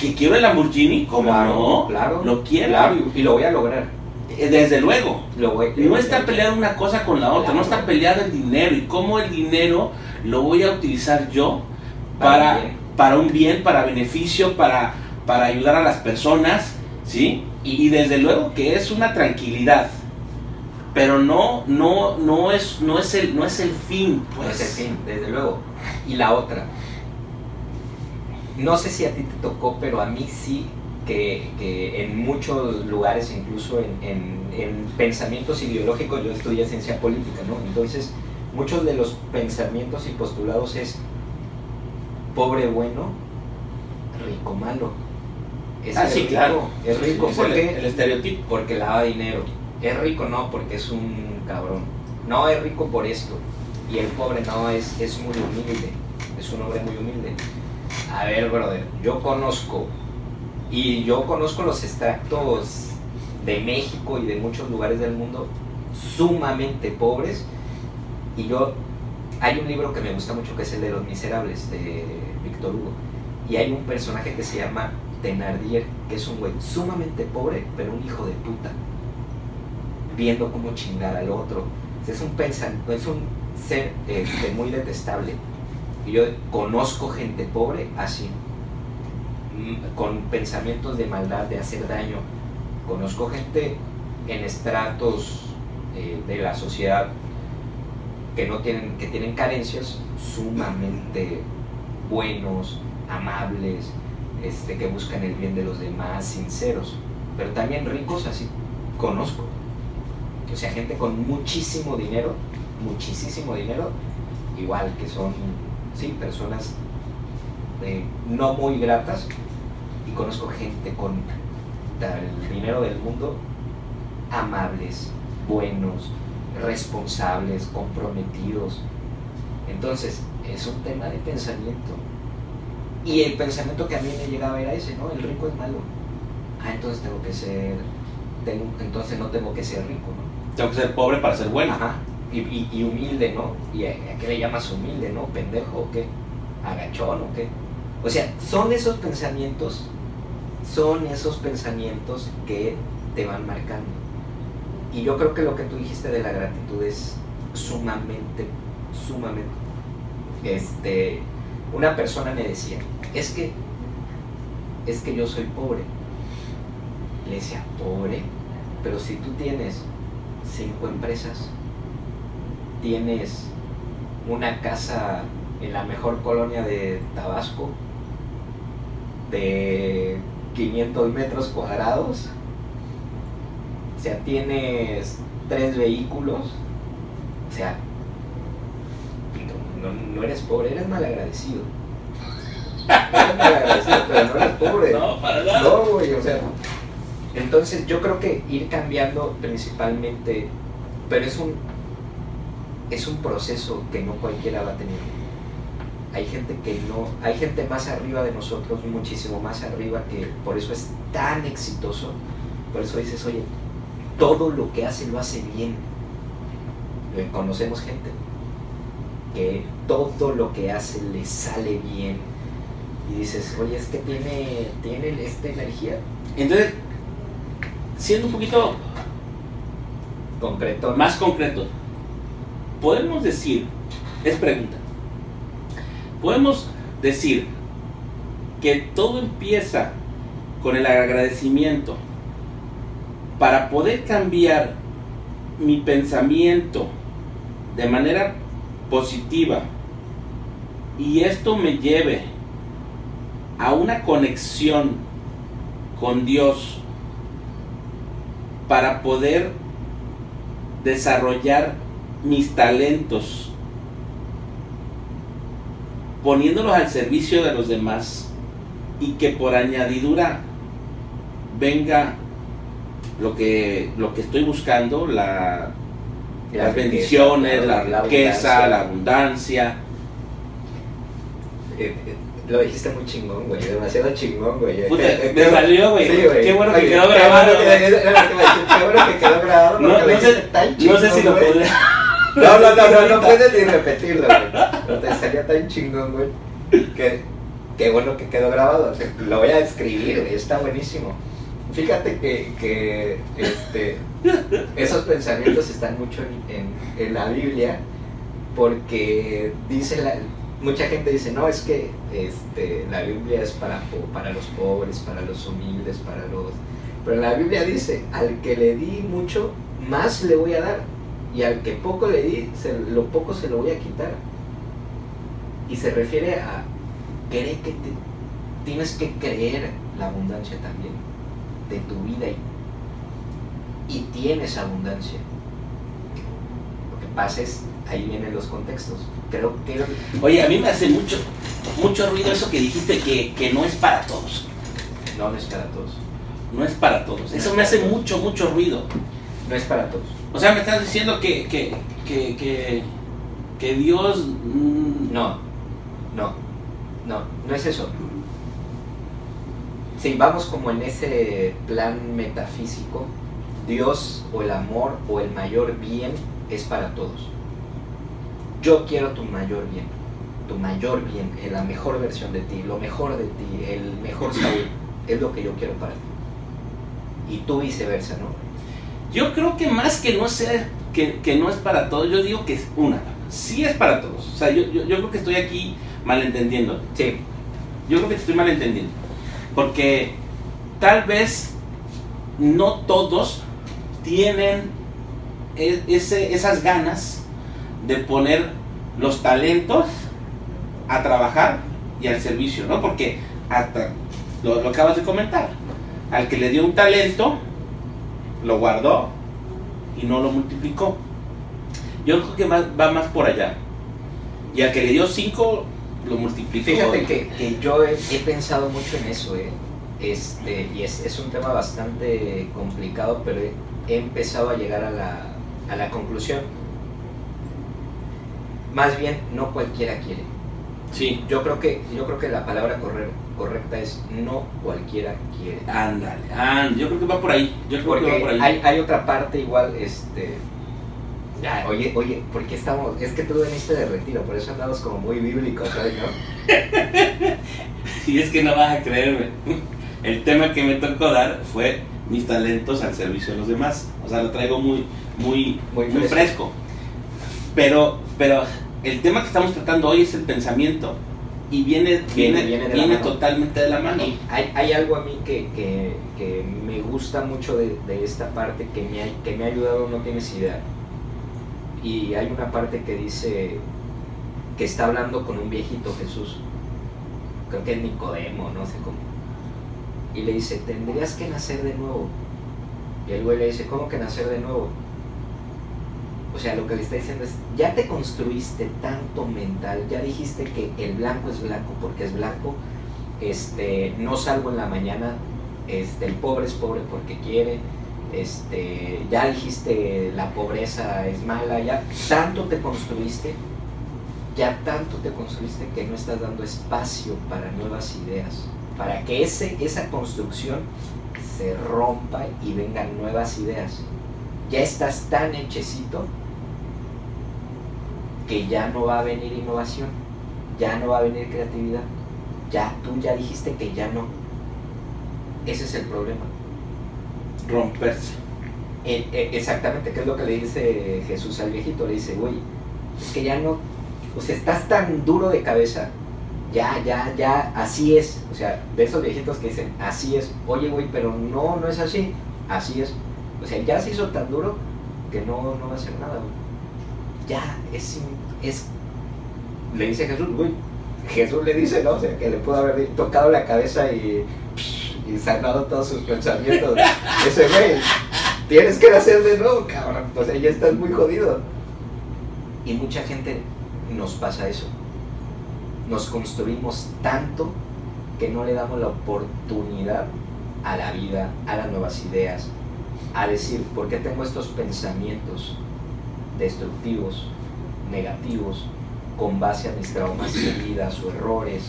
Que quiero el Lamborghini, como no, claro, lo quiero. Claro, y lo voy a lograr. Eh, desde luego. Lo voy, no está peleada una cosa con la otra, no está peleado el dinero y cómo el dinero lo voy a utilizar yo para, para, un bien, para beneficio, para, para ayudar a las personas, ¿sí? Y, desde luego que es una tranquilidad, pero no, no, no, es, no, es, el, no es el fin. Pues. No es el fin, desde luego. Y la otra, no sé si a ti te tocó, pero a mí sí, que, que en muchos lugares, incluso en, en, en, pensamientos ideológicos, yo estudié ciencia política, ¿no? Entonces, muchos de los pensamientos y postulados es pobre bueno, rico malo. Es ah, sí, claro. Es rico porque el, estereotipo. Porque lava dinero. Es rico no porque es un cabrón. No es rico por esto. Y el pobre no es, es muy humilde. Es un hombre muy humilde. A ver, brother, yo conozco y yo conozco los extractos de México y de muchos lugares del mundo sumamente pobres y yo, hay un libro que me gusta mucho que es el de Los Miserables de Víctor Hugo. Y hay un personaje que se llama Tenardier, que es un güey sumamente pobre, pero un hijo de puta. Viendo cómo chingar al otro. Es un pensamiento, es un ser este, muy detestable. Y yo conozco gente pobre así, mm, con pensamientos de maldad, de hacer daño. Conozco gente en estratos eh, de la sociedad que no tienen, que tienen carencias sumamente buenos, amables, este, que buscan el bien de los demás, sinceros, pero también ricos así conozco. O sea, gente con muchísimo dinero, muchísimo dinero, igual que son, sí, personas eh, no muy gratas, y conozco gente con el dinero del mundo, amables, buenos, responsables, comprometidos. Entonces, es un tema de pensamiento. Y el pensamiento que a mí me llegaba era ese, ¿no? El rico es malo. Ah, entonces tengo que ser, tengo, entonces no tengo que ser rico, ¿no? Tengo que ser pobre para ser bueno. Ajá. Y, humilde, ¿no? ¿Y a, qué le llamas humilde, no? ¿Pendejo o qué? ¿Agachón o qué? O sea, son esos pensamientos, son esos pensamientos que te van marcando y yo creo que lo que tú dijiste de la gratitud es sumamente, sumamente. Este, una persona me decía, es que, es que yo soy pobre. Le decía, pobre, pero si tú tienes cinco empresas, tienes una casa en la mejor colonia de Tabasco, de 500 metros cuadrados, o sea, tienes tres vehículos, o sea, no, no eres pobre, eres malagradecido. Eres malagradecido, pero no eres pobre. No, para nada. No, güey, o sea. Entonces yo creo que ir cambiando principalmente, pero es un, es un proceso que no cualquiera va a tener. Hay gente que no, hay gente más arriba de nosotros, muchísimo más arriba, que por eso es tan exitoso. Por eso dices, oye, todo lo que hace lo hace bien. Eh, Conocemos gente que todo lo que hace le sale bien. Y dices, oye, es que tiene, tiene esta energía Entonces, siendo un poquito concreto. más concreto, podemos decir, es pregunta, podemos decir que todo empieza con el agradecimiento para poder cambiar mi pensamiento de manera positiva y esto me lleve a una conexión con Dios para poder desarrollar mis talentos poniéndolos al servicio de los demás y que por añadidura venga lo que lo que estoy buscando la, La las riqueza, bendiciones la, la riqueza abundancia. la abundancia Eh, eh, lo dijiste muy chingón, güey. Demasiado chingón, güey. Puta, Eh, me salió, güey. Sí. Qué bueno que quedó grabado, Qué bueno que quedó no, sé, tan no sé si lo güey. No, no, no, no, no puedes ni repetirlo, güey. No te salía tan chingón, güey. Que, qué bueno que quedó grabado. O sea, lo voy a escribir, güey. Está buenísimo. Fíjate que, que este, esos pensamientos están mucho en, en- en la Biblia porque dice la, mucha gente dice, no, es que este, la Biblia es para, para los pobres, para los humildes, para los... Pero la Biblia dice, al que le di mucho, más le voy a dar. Y al que poco le di, se- lo poco se lo voy a quitar. Y se refiere a querer que te, tienes que creer la abundancia también de tu vida y, y tienes abundancia. Lo que pasa es, ahí vienen los contextos. Creo que oye a mí me hace mucho mucho ruido eso que dijiste que, que no es para todos no, no es para todos. no es para todos eso me hace mucho mucho ruido No es para todos. O sea me estás diciendo que que, que, que, que Dios mm, No, no, no, no es eso. Si vamos como en ese plan metafísico, Dios o el amor o el mayor bien es para todos. Yo quiero tu mayor bien, tu mayor bien, eh, la mejor versión de ti, lo mejor de ti, el mejor salud, es lo que yo quiero para ti. Y tú viceversa, ¿no? Yo creo que más que no ser, que, que no es para todos, yo digo que es una, sí es para todos. O sea, yo, yo, yo creo que estoy aquí malentendiendo. Sí, Yo creo que te estoy malentendiendo. Porque tal vez no todos tienen e- ese, esas ganas de poner los talentos a trabajar y al servicio, ¿no? Porque hasta lo, lo acabas de comentar. Al que le dio un talento, lo guardó y no lo multiplicó. Yo creo que más- va más por allá. Y al que le dio cinco, lo multiplicó. Fíjate que, que yo he, he pensado mucho en eso, ¿eh? Este, y es, es un tema bastante complicado, pero he, he empezado a llegar a la, a la conclusión. Más bien, no cualquiera quiere. Sí, Yo creo que, yo creo que la palabra corre- correcta es no cualquiera quiere. ándale, ándale. Yo creo que va por ahí. Yo creo que va por Porque ahí. hay, hay otra parte igual, este... Ya, oye, oye, ¿por qué estamos...? Es que tú veniste de retiro, por eso andamos como muy bíblicos hoy, ¿no? Y es que no vas a creerme. El tema que me tocó dar fue mis talentos al servicio de los demás. O sea, lo traigo muy, muy, Muy muy fresco. fresco. Pero, pero el tema que estamos tratando hoy es el pensamiento. Y viene, Viene- viene, de totalmente de la mano. Hay, hay algo a mí que, que- que me gusta mucho de, de esta parte que me, ha, que me ha ayudado, no tienes idea. Y hay una parte que dice que está hablando con un viejito Jesús. Creo que es Nicodemo, no sé cómo. Y le dice, tendrías que nacer de nuevo. Y el güey le dice, ¿cómo que nacer de nuevo? O sea, lo que le está diciendo es, ya te construiste tanto mental, ya dijiste que el blanco es blanco porque es blanco, este, no salgo en la mañana, este, el pobre es pobre porque quiere, este, ya dijiste la pobreza es mala, ya tanto te construiste, ya tanto te construiste que no estás dando espacio para nuevas ideas, para que ese, esa construcción se rompa y vengan nuevas ideas. Ya estás tan hechecito que ya no va a venir innovación, ya no va a venir creatividad, ya tú ya dijiste que ya no. Ese es el problema. Romperse. Eh, eh, exactamente, ¿qué es lo que le dice Jesús al viejito? Le dice, güey, es que ya no, o sea, estás tan duro de cabeza, ya, ya, ya, así es. O sea, de esos viejitos que dicen, así es, oye, güey, pero no, no es así, así es. O sea, ya se hizo tan duro que no, no va a hacer nada, güey. Ya, es, es, le dice Jesús, güey, Jesús le dice, ¿no? O sea, que le pudo haber tocado la cabeza y, y sanado todos sus pensamientos. Ese güey, tienes que nacer de nuevo, cabrón. O sea, ya estás muy jodido. Y mucha gente nos pasa eso. Nos construimos tanto que no le damos la oportunidad a la vida, a las nuevas ideas, a decir, ¿por qué tengo estos pensamientos destructivos, negativos, con base a mis traumas de vida o errores?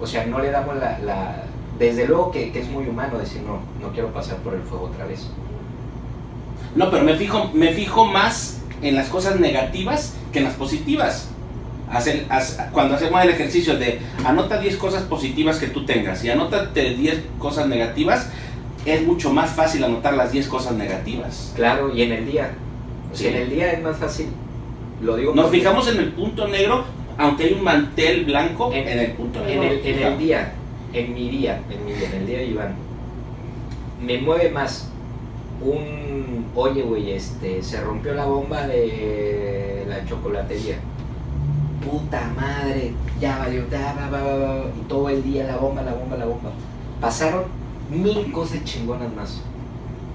O sea, no le damos la... la- desde luego que, que es muy humano decir, no, no quiero pasar por el fuego otra vez. No, pero me fijo, me fijo más en las cosas negativas que en las positivas. Hacer- cuando hacemos el ejercicio de anota 10 cosas positivas que tú tengas y anótate 10 cosas negativas, es mucho más fácil anotar las 10 cosas negativas. Claro, y en el día. O sea, Sí. en el día es más fácil. Lo digo Nos fijamos en el punto negro, aunque hay un mantel blanco En- en, el punto en negro. el, en el día, en mi día, en mi día, en el día de Iván, me mueve más un, oye, güey, este, se rompió la bomba de la chocolatería. Puta madre, ya valió, ya, va, va, va, va, y todo el día la bomba, la bomba, la bomba. Pasaron mil cosas chingonas más.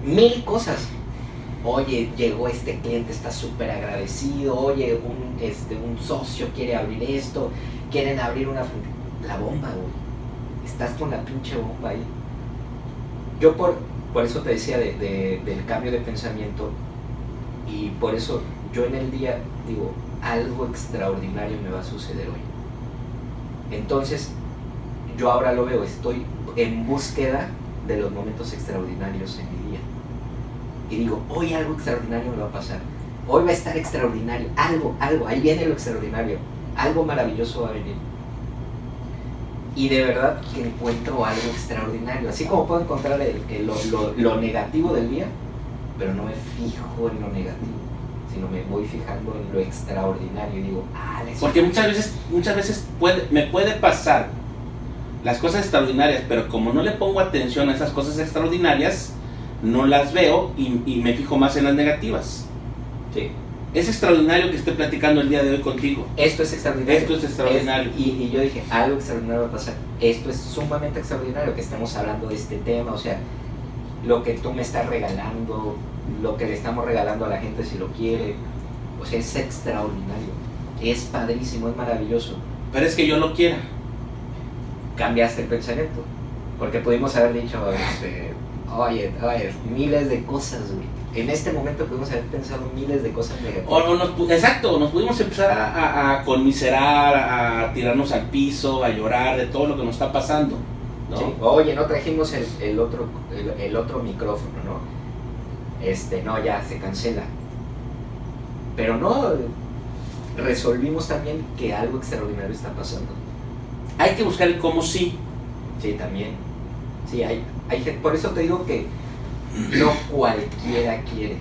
Mil cosas. Oye, llegó este cliente, está súper agradecido. Oye, un, este, un socio quiere abrir esto. Quieren abrir una... La bomba, güey. Estás con la pinche bomba ahí. Yo por, por eso te decía de- de- del cambio de pensamiento. Y por eso yo en el día digo, algo extraordinario me va a suceder hoy. Entonces, yo ahora lo veo, estoy en búsqueda de los momentos extraordinarios en. Y digo, hoy algo extraordinario me va a pasar. Hoy va a estar extraordinario. Algo, algo, ahí viene lo extraordinario. Algo maravilloso va a venir. Y de verdad que encuentro algo extraordinario. Así como puedo encontrar el- el- lo, lo- lo negativo del día, pero no me fijo en lo negativo, sino me voy fijando en lo extraordinario. Y digo, ah, Porque muchas veces, muchas veces puede, me puede pasar las cosas extraordinarias, pero como no le pongo atención a esas cosas extraordinarias, no las veo y, y me fijo más en las negativas. Sí. Es extraordinario que esté platicando el día de hoy contigo. Esto es extraordinario. Esto es extraordinario. Es- y, y yo dije, algo extraordinario va a pasar. Esto es sumamente extraordinario que estemos hablando de este tema. O sea, lo que tú me estás regalando, lo que le estamos regalando a la gente si lo quiere. O sea, es extraordinario. Es padrísimo, es maravilloso. Pero es que yo lo quiera. Cambiaste el pensamiento. Porque pudimos haber dicho, este, oye, oye, miles de cosas, güey. En este momento pudimos haber pensado miles de cosas negativas. O no nos exacto, nos pudimos empezar a, a- a conmiserar, a tirarnos al piso, a llorar de todo lo que nos está pasando. ¿no? Sí. Oye, no trajimos el, el otro, el, el otro micrófono, ¿no? Este, no, ya se cancela. Pero no, resolvimos también que algo extraordinario está pasando. Hay que buscar el cómo sí. Sí, también. Sí, hay, hay gente, por eso te digo que no cualquiera quiere.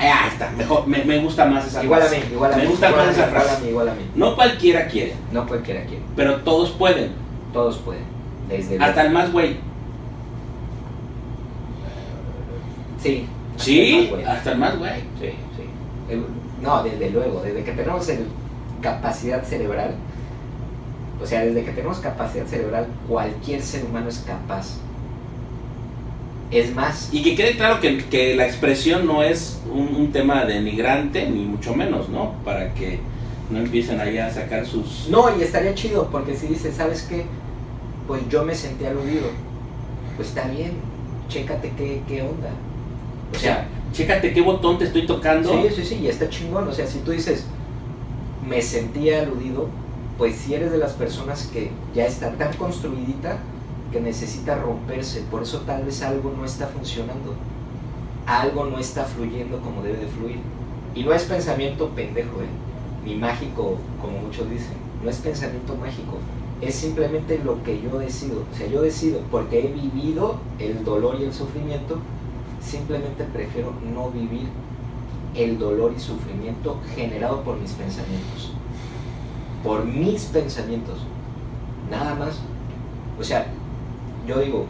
Ah, ahí está, mejor, me, me gusta más esa Igual a frase. mí, igual a Me mí. gusta igual más a mí, esa igual frase. a mí, igual a mí. No cualquiera quiere, No cualquiera quiere. pero todos pueden. Todos pueden. Desde Hasta el más güey. Sí. Sí, hasta el más güey. hasta el más güey. Sí, sí. El- no, desde luego, desde que tenemos el- capacidad cerebral, o sea, desde que tenemos capacidad cerebral, cualquier ser humano es capaz. Es más, Y que quede claro que, que la expresión no es un, un tema denigrante, ni mucho menos, ¿no? Para que no empiecen allá a sacar sus... no, y estaría chido, porque si dices, ¿sabes qué? Pues yo me sentí aludido. Pues está bien, chécate qué, qué onda. O sea, chécate qué botón te estoy tocando. Sí, sí, sí, y está chingón. O sea, si tú dices, me sentí aludido, pues si eres de las personas que ya está tan construidita que necesita romperse, por eso tal vez algo no está funcionando, algo no está fluyendo como debe de fluir. Y no es pensamiento pendejo, ¿eh? ni mágico, como muchos dicen, no es pensamiento mágico, es simplemente lo que yo decido. O sea, yo decido, porque he vivido el dolor y el sufrimiento, simplemente prefiero no vivir el dolor y sufrimiento generado por mis pensamientos. Por mis pensamientos. Nada más. O sea, yo digo,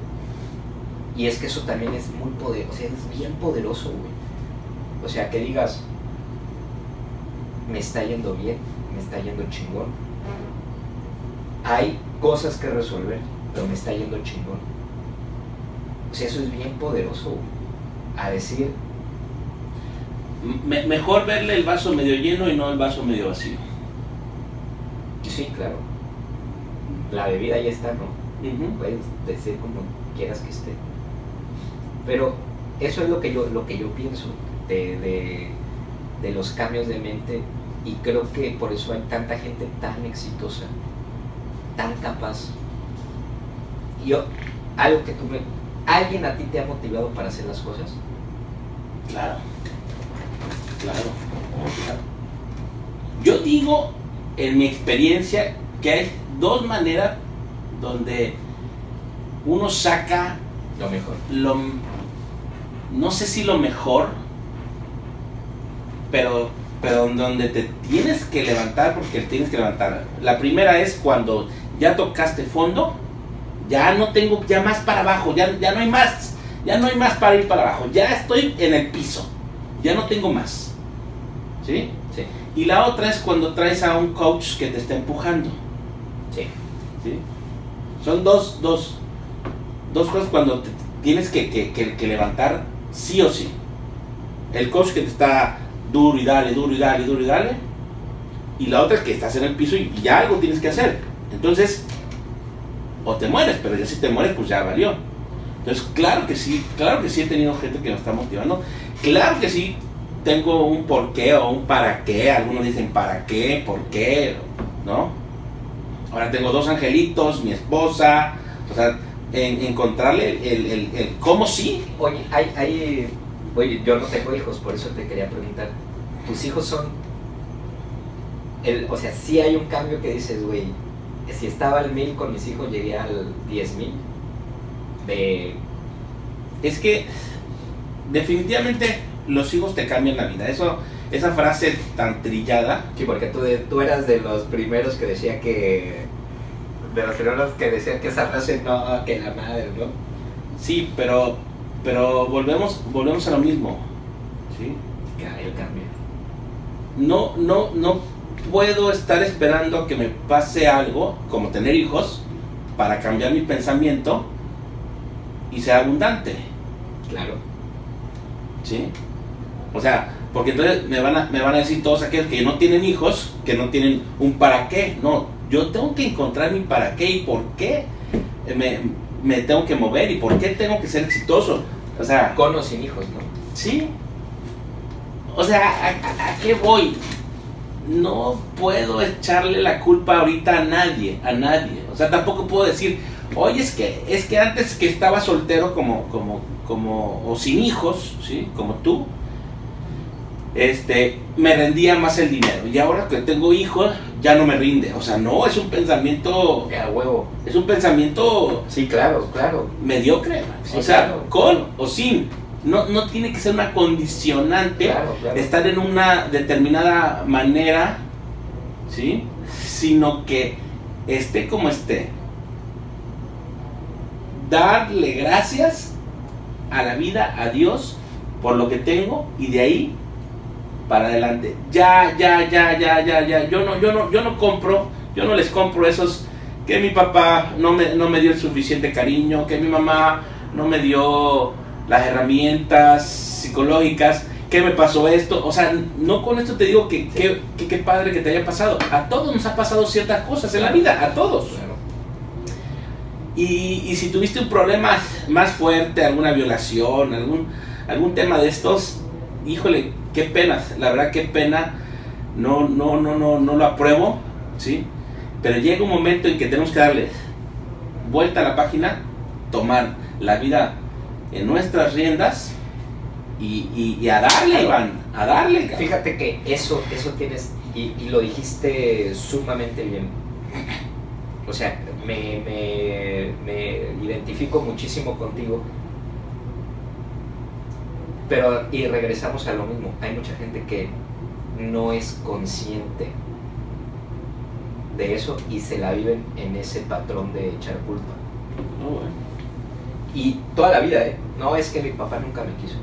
y es que eso también es muy poderoso, o sea, es bien poderoso, güey. O sea, que digas, me está yendo bien, me está yendo chingón. Hay cosas que resolver, pero me está yendo chingón. O sea, eso es bien poderoso, güey. A decir, Me- mejor verle el vaso medio lleno y no el vaso medio vacío. sí, claro, la bebida ya está, ¿no? Puedes decir como quieras que esté. Pero eso es lo que yo, lo que yo pienso de, de- de los cambios de mente y creo que por eso hay tanta gente tan exitosa, tan capaz. Yo, algo que tú me... ¿Alguien a ti te ha motivado para hacer las cosas? Claro. Claro. claro. Yo digo, en mi experiencia, que hay dos maneras donde uno saca Lo mejor. lo no sé si lo mejor pero pero donde te tienes que levantar porque tienes que levantar la primera es cuando ya tocaste fondo ya no tengo ya más para abajo ya, ya no hay más ya no hay más para ir para abajo ya estoy en el piso ya no tengo más ¿sí? Sí, y la otra es cuando traes a un coach que te está empujando sí. ¿sí? Son dos, dos, dos cosas cuando tienes que, que- que- levantar sí o sí. El coach que te está duro y dale, duro y dale, duro y dale. Y la otra que estás en el piso y ya algo tienes que hacer. Entonces, o te mueres, pero ya si te mueres, pues ya valió. Entonces, claro que sí, claro que sí he tenido gente que me está motivando. Claro que sí tengo un por qué o un para qué. Algunos dicen para qué, por qué, ¿no? Ahora tengo dos angelitos, mi esposa, o sea, en, encontrarle el, el, el cómo sí. Oye, hay, hay, oye, yo no tengo hijos, por eso te quería preguntar. ¿Tus hijos son, el, o sea, sí hay un cambio que dices, güey, si estaba al mil con mis hijos llegué al diez mil? De, Es que definitivamente los hijos te cambian la vida. Eso, esa frase tan trillada, sí, porque tú, tú eras de los primeros que decía que, de los primeros que decían que esa frase no, que la madre, ¿no? sí, pero, pero volvemos, volvemos a lo mismo. ¿sí? El cambio. No, no, no puedo estar esperando que me pase algo, como tener hijos, para cambiar mi pensamiento y ser abundante. Claro. ¿Sí? O sea, porque entonces me van, a, me van a decir todos aquellos que no tienen hijos, que no tienen un para qué. No, yo tengo que encontrar mi para qué y por qué me, me tengo que mover y por qué tengo que ser exitoso. O sea, Con o sin hijos, ¿no? sí. O sea, ¿a, a- a qué voy? No puedo echarle la culpa ahorita a nadie, a nadie. O sea, tampoco puedo decir, oye, es que, es que antes que estaba soltero como, como, como, o sin hijos, ¿sí? Como tú, este, me rendía más el dinero. Y ahora que tengo hijos, ya no me rinde. O sea, no, es un pensamiento, A huevo. es un pensamiento Sí, claro, claro. mediocre. Sí, o sea, claro. con o sin. No, no tiene que ser una condicionante Claro, claro. estar en una determinada manera, ¿sí? Sino que esté como esté. Darle gracias a la vida, a Dios, por lo que tengo y de ahí para adelante. Ya, ya, ya, ya, ya, ya. Yo no, yo no, yo no compro, yo no les compro esos que mi papá no me, no me dio el suficiente cariño, que mi mamá no me dio las herramientas psicológicas, que me pasó esto. O sea, no con esto te digo que que- que qué padre que te haya pasado. A todos nos ha pasado ciertas cosas en la vida, a todos. Y si tuviste un problema más fuerte, alguna violación, algún, algún tema de estos, híjole, qué pena, la verdad qué pena, no, no, no, no, no lo apruebo, ¿sí? Pero llega un momento en que tenemos que darle vuelta a la página, tomar la vida en nuestras riendas y, y- y a darle, Iván, a darle. cabrón. Fíjate que eso, eso tienes, y, y lo dijiste sumamente bien. O sea, me, me- me identifico muchísimo contigo. Pero, y regresamos a lo mismo, hay mucha gente que no es consciente de eso y se la viven en ese patrón de echar culpa. Bueno. Y toda la vida, ¿eh? No es que mi papá nunca me quiso.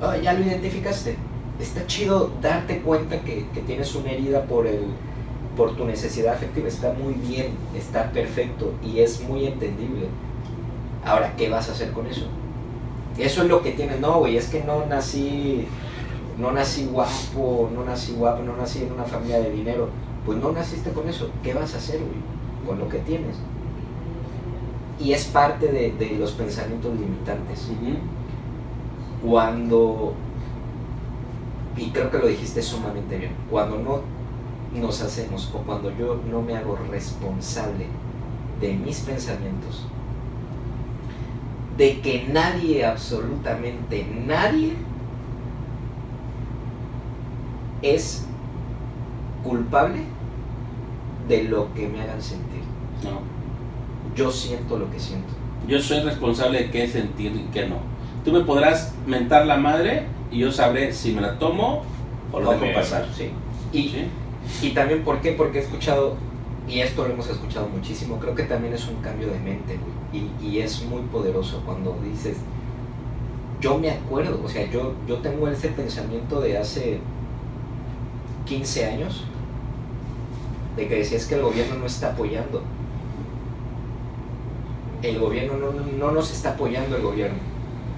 Ah, ya lo identificaste. Está chido darte cuenta que, que tienes una herida por, el, por tu necesidad afectiva. Está muy bien, está perfecto y es muy entendible. Ahora, ¿qué vas a hacer con eso? Eso es lo que tienes. No, güey, es que no nací, no nací guapo, no nací guapo, no nací en una familia de dinero. Pues no naciste con eso. ¿Qué vas a hacer, güey? Con lo que tienes y es parte de, de los pensamientos limitantes. Cuando, y creo que lo dijiste sumamente bien, cuando no nos hacemos o cuando yo no me hago responsable de mis pensamientos, de que nadie, absolutamente nadie, es culpable de lo que me hagan sentir. No. Yo siento lo que siento. Yo soy responsable de qué sentir y qué no. Tú me podrás mentar la madre y yo sabré si me la tomo o lo dejo pasar. Sí. Y, ¿Sí? Y también, ¿por qué? Porque he escuchado, y esto lo hemos escuchado muchísimo, creo que también es un cambio de mente, güey. Y, es muy poderoso cuando dices, yo me acuerdo, o sea, yo, yo tengo ese pensamiento de hace 15 años, de que decías que el gobierno no está apoyando. El gobierno no, no nos está apoyando el gobierno.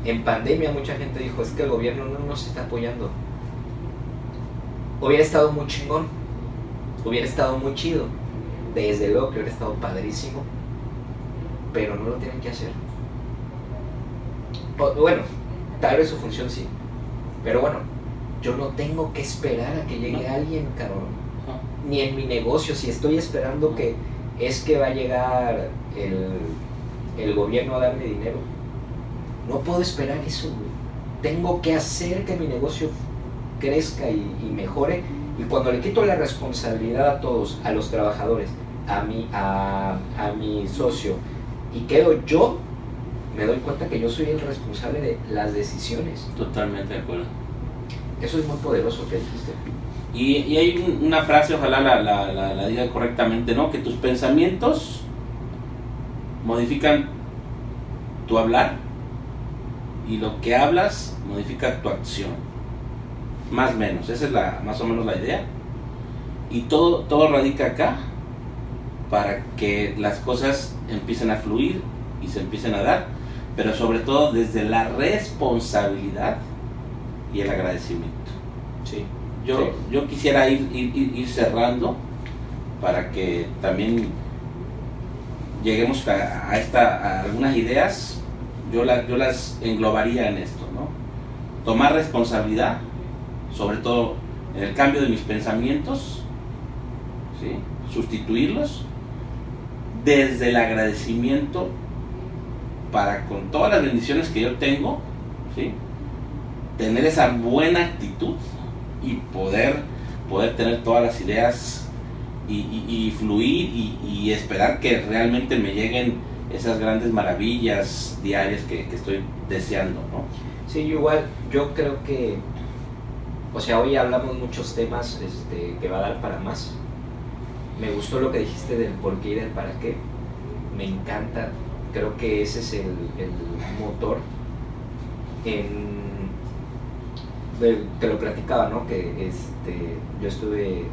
En pandemia mucha gente dijo, es que el gobierno no nos está apoyando. Hubiera estado muy chingón, hubiera estado muy chido. Desde luego que hubiera estado padrísimo, pero no lo tienen que hacer. O- bueno, tal vez su función sí, pero bueno, yo no tengo que esperar a que llegue No. alguien, cabrón. Ni en mi negocio, si estoy esperando que es que va a llegar el, el gobierno a darme dinero. No puedo esperar eso, güey. Tengo que hacer que mi negocio crezca y, y mejore. Y cuando le quito la responsabilidad a todos, a los trabajadores, a mi, a, a mi socio, y quedo yo, me doy cuenta que yo soy el responsable de las decisiones. Totalmente de acuerdo. Eso es muy poderoso que dijiste. Y, y hay un- una frase, ojalá la, la- la- la diga correctamente, ¿no? Que tus pensamientos modifican tu hablar y lo que hablas modifica tu acción. Más o menos, esa es la, más o menos la idea. Y todo, todo radica acá para que las cosas empiecen a fluir y se empiecen a dar, pero sobre todo desde la responsabilidad y el agradecimiento. Sí. Yo, Sí. yo quisiera ir, ir, cerrando para que también lleguemos a, a esta, a algunas ideas. Yo, la- yo las englobaría en esto, ¿no? Tomar responsabilidad, sobre todo en el cambio de mis pensamientos, ¿sí? sustituirlos desde el agradecimiento para con todas las bendiciones que yo tengo, ¿sí? tener esa buena actitud y poder, poder tener todas las ideas y, fluir y, y esperar que realmente me lleguen esas grandes maravillas diarias que, que estoy deseando, ¿no? Sí, igual, yo creo que, o sea, hoy hablamos muchos temas este, que va a dar para más. Me gustó lo que dijiste del por qué y del para qué. Me encanta, creo que ese es el, el motor. Te lo platicaba, ¿no? Que este, yo estuve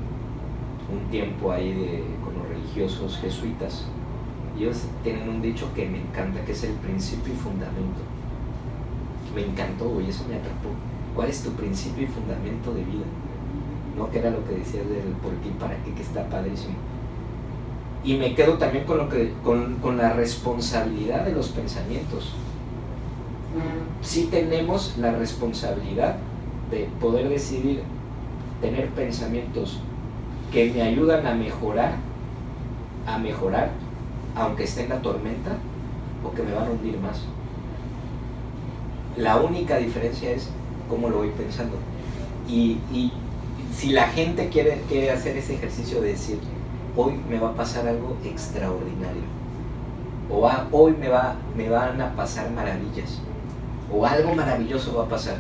un tiempo ahí con los religiosos jesuitas. Y ellos tienen un dicho que me encanta, que es el principio y fundamento. Me encantó, y eso me atrapó. ¿Cuál es tu principio y fundamento de vida? ¿No? Que era lo que decías del por qué y para qué, que está padrísimo. Y me quedo también con, lo que, con, con la responsabilidad de los pensamientos. Sí tenemos la responsabilidad de poder decidir tener pensamientos que me ayudan a mejorar, a mejorar, aunque esté en la tormenta, o que me van a hundir más. La única diferencia es cómo lo voy pensando. Y, y si la gente quiere, quiere hacer ese ejercicio de decir, hoy me va a pasar algo extraordinario, o hoy me, va, me van a pasar maravillas, o algo maravilloso va a pasar.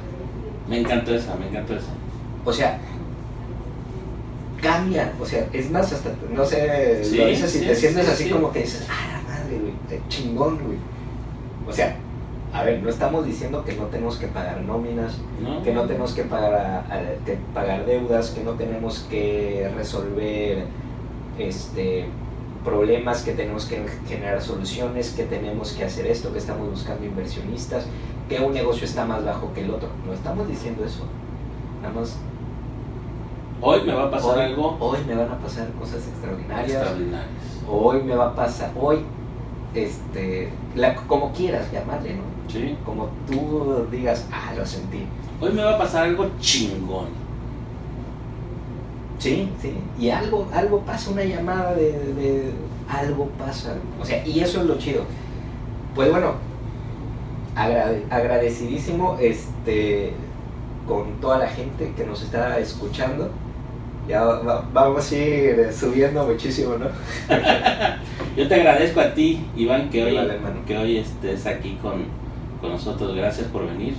Me encantó esa, me encantó esa. O sea, cambia, o sea, es más, hasta, no sé, lo dices y te sientes así como que dices, ah, la madre, güey, chingón, güey. O sea, a ver, no estamos diciendo que no tenemos que pagar nóminas, que no tenemos que pagar, que pagar deudas, que no tenemos que resolver este problemas, que tenemos que generar soluciones, que tenemos que hacer esto, que estamos buscando inversionistas, que un negocio está más bajo que el otro. No estamos diciendo eso. Nada más Hoy me va a pasar algo. Hoy me van a pasar cosas extraordinarias. Hoy me va a pasar, hoy, este, como quieras llamarle, ¿no? Sí. Como tú digas, ah, lo sentí. Hoy me va a pasar algo chingón. Sí, sí. Y algo, algo pasa, una llamada de, algo pasa. O sea, y eso es lo chido. Pues bueno, agradecidísimo este, con toda la gente que nos está escuchando ya vamos a ir subiendo muchísimo, ¿no? Yo te agradezco a ti, Iván, que hoy, que hoy estés aquí con, nosotros. Gracias por venir.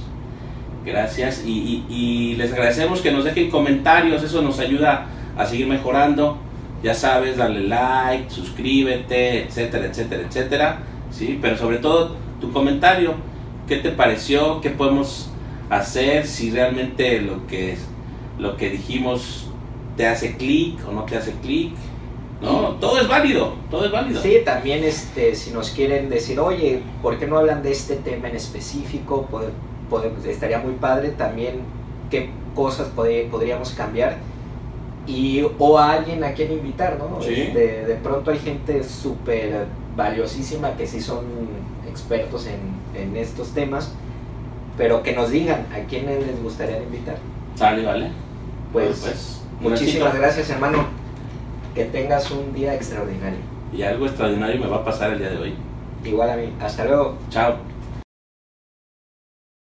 Gracias. Y, les agradecemos que nos dejen comentarios, eso nos ayuda a seguir mejorando. Ya sabes, dale like, suscríbete, etcétera, etcétera, etcétera. ¿sí? Pero sobre todo tu comentario, ¿qué te pareció? ¿Qué podemos hacer? Si realmente lo que, lo que dijimos te hace clic o no te hace clic. No, todo es válido, todo es válido. Sí, también este, si nos quieren decir, oye, ¿por qué no hablan de este tema en específico? estaría muy padre también qué cosas podríamos cambiar y o a alguien a quien invitar, ¿no? Este, de pronto hay gente súper valiosísima que sí son expertos en, en, estos temas, pero que nos digan a quién les gustaría invitar. Sale, vale. pues, pues Muchísimas gracias, hermano. Que tengas un día extraordinario. Y algo extraordinario me va a pasar el día de hoy. Igual a mí. Hasta luego. Chao.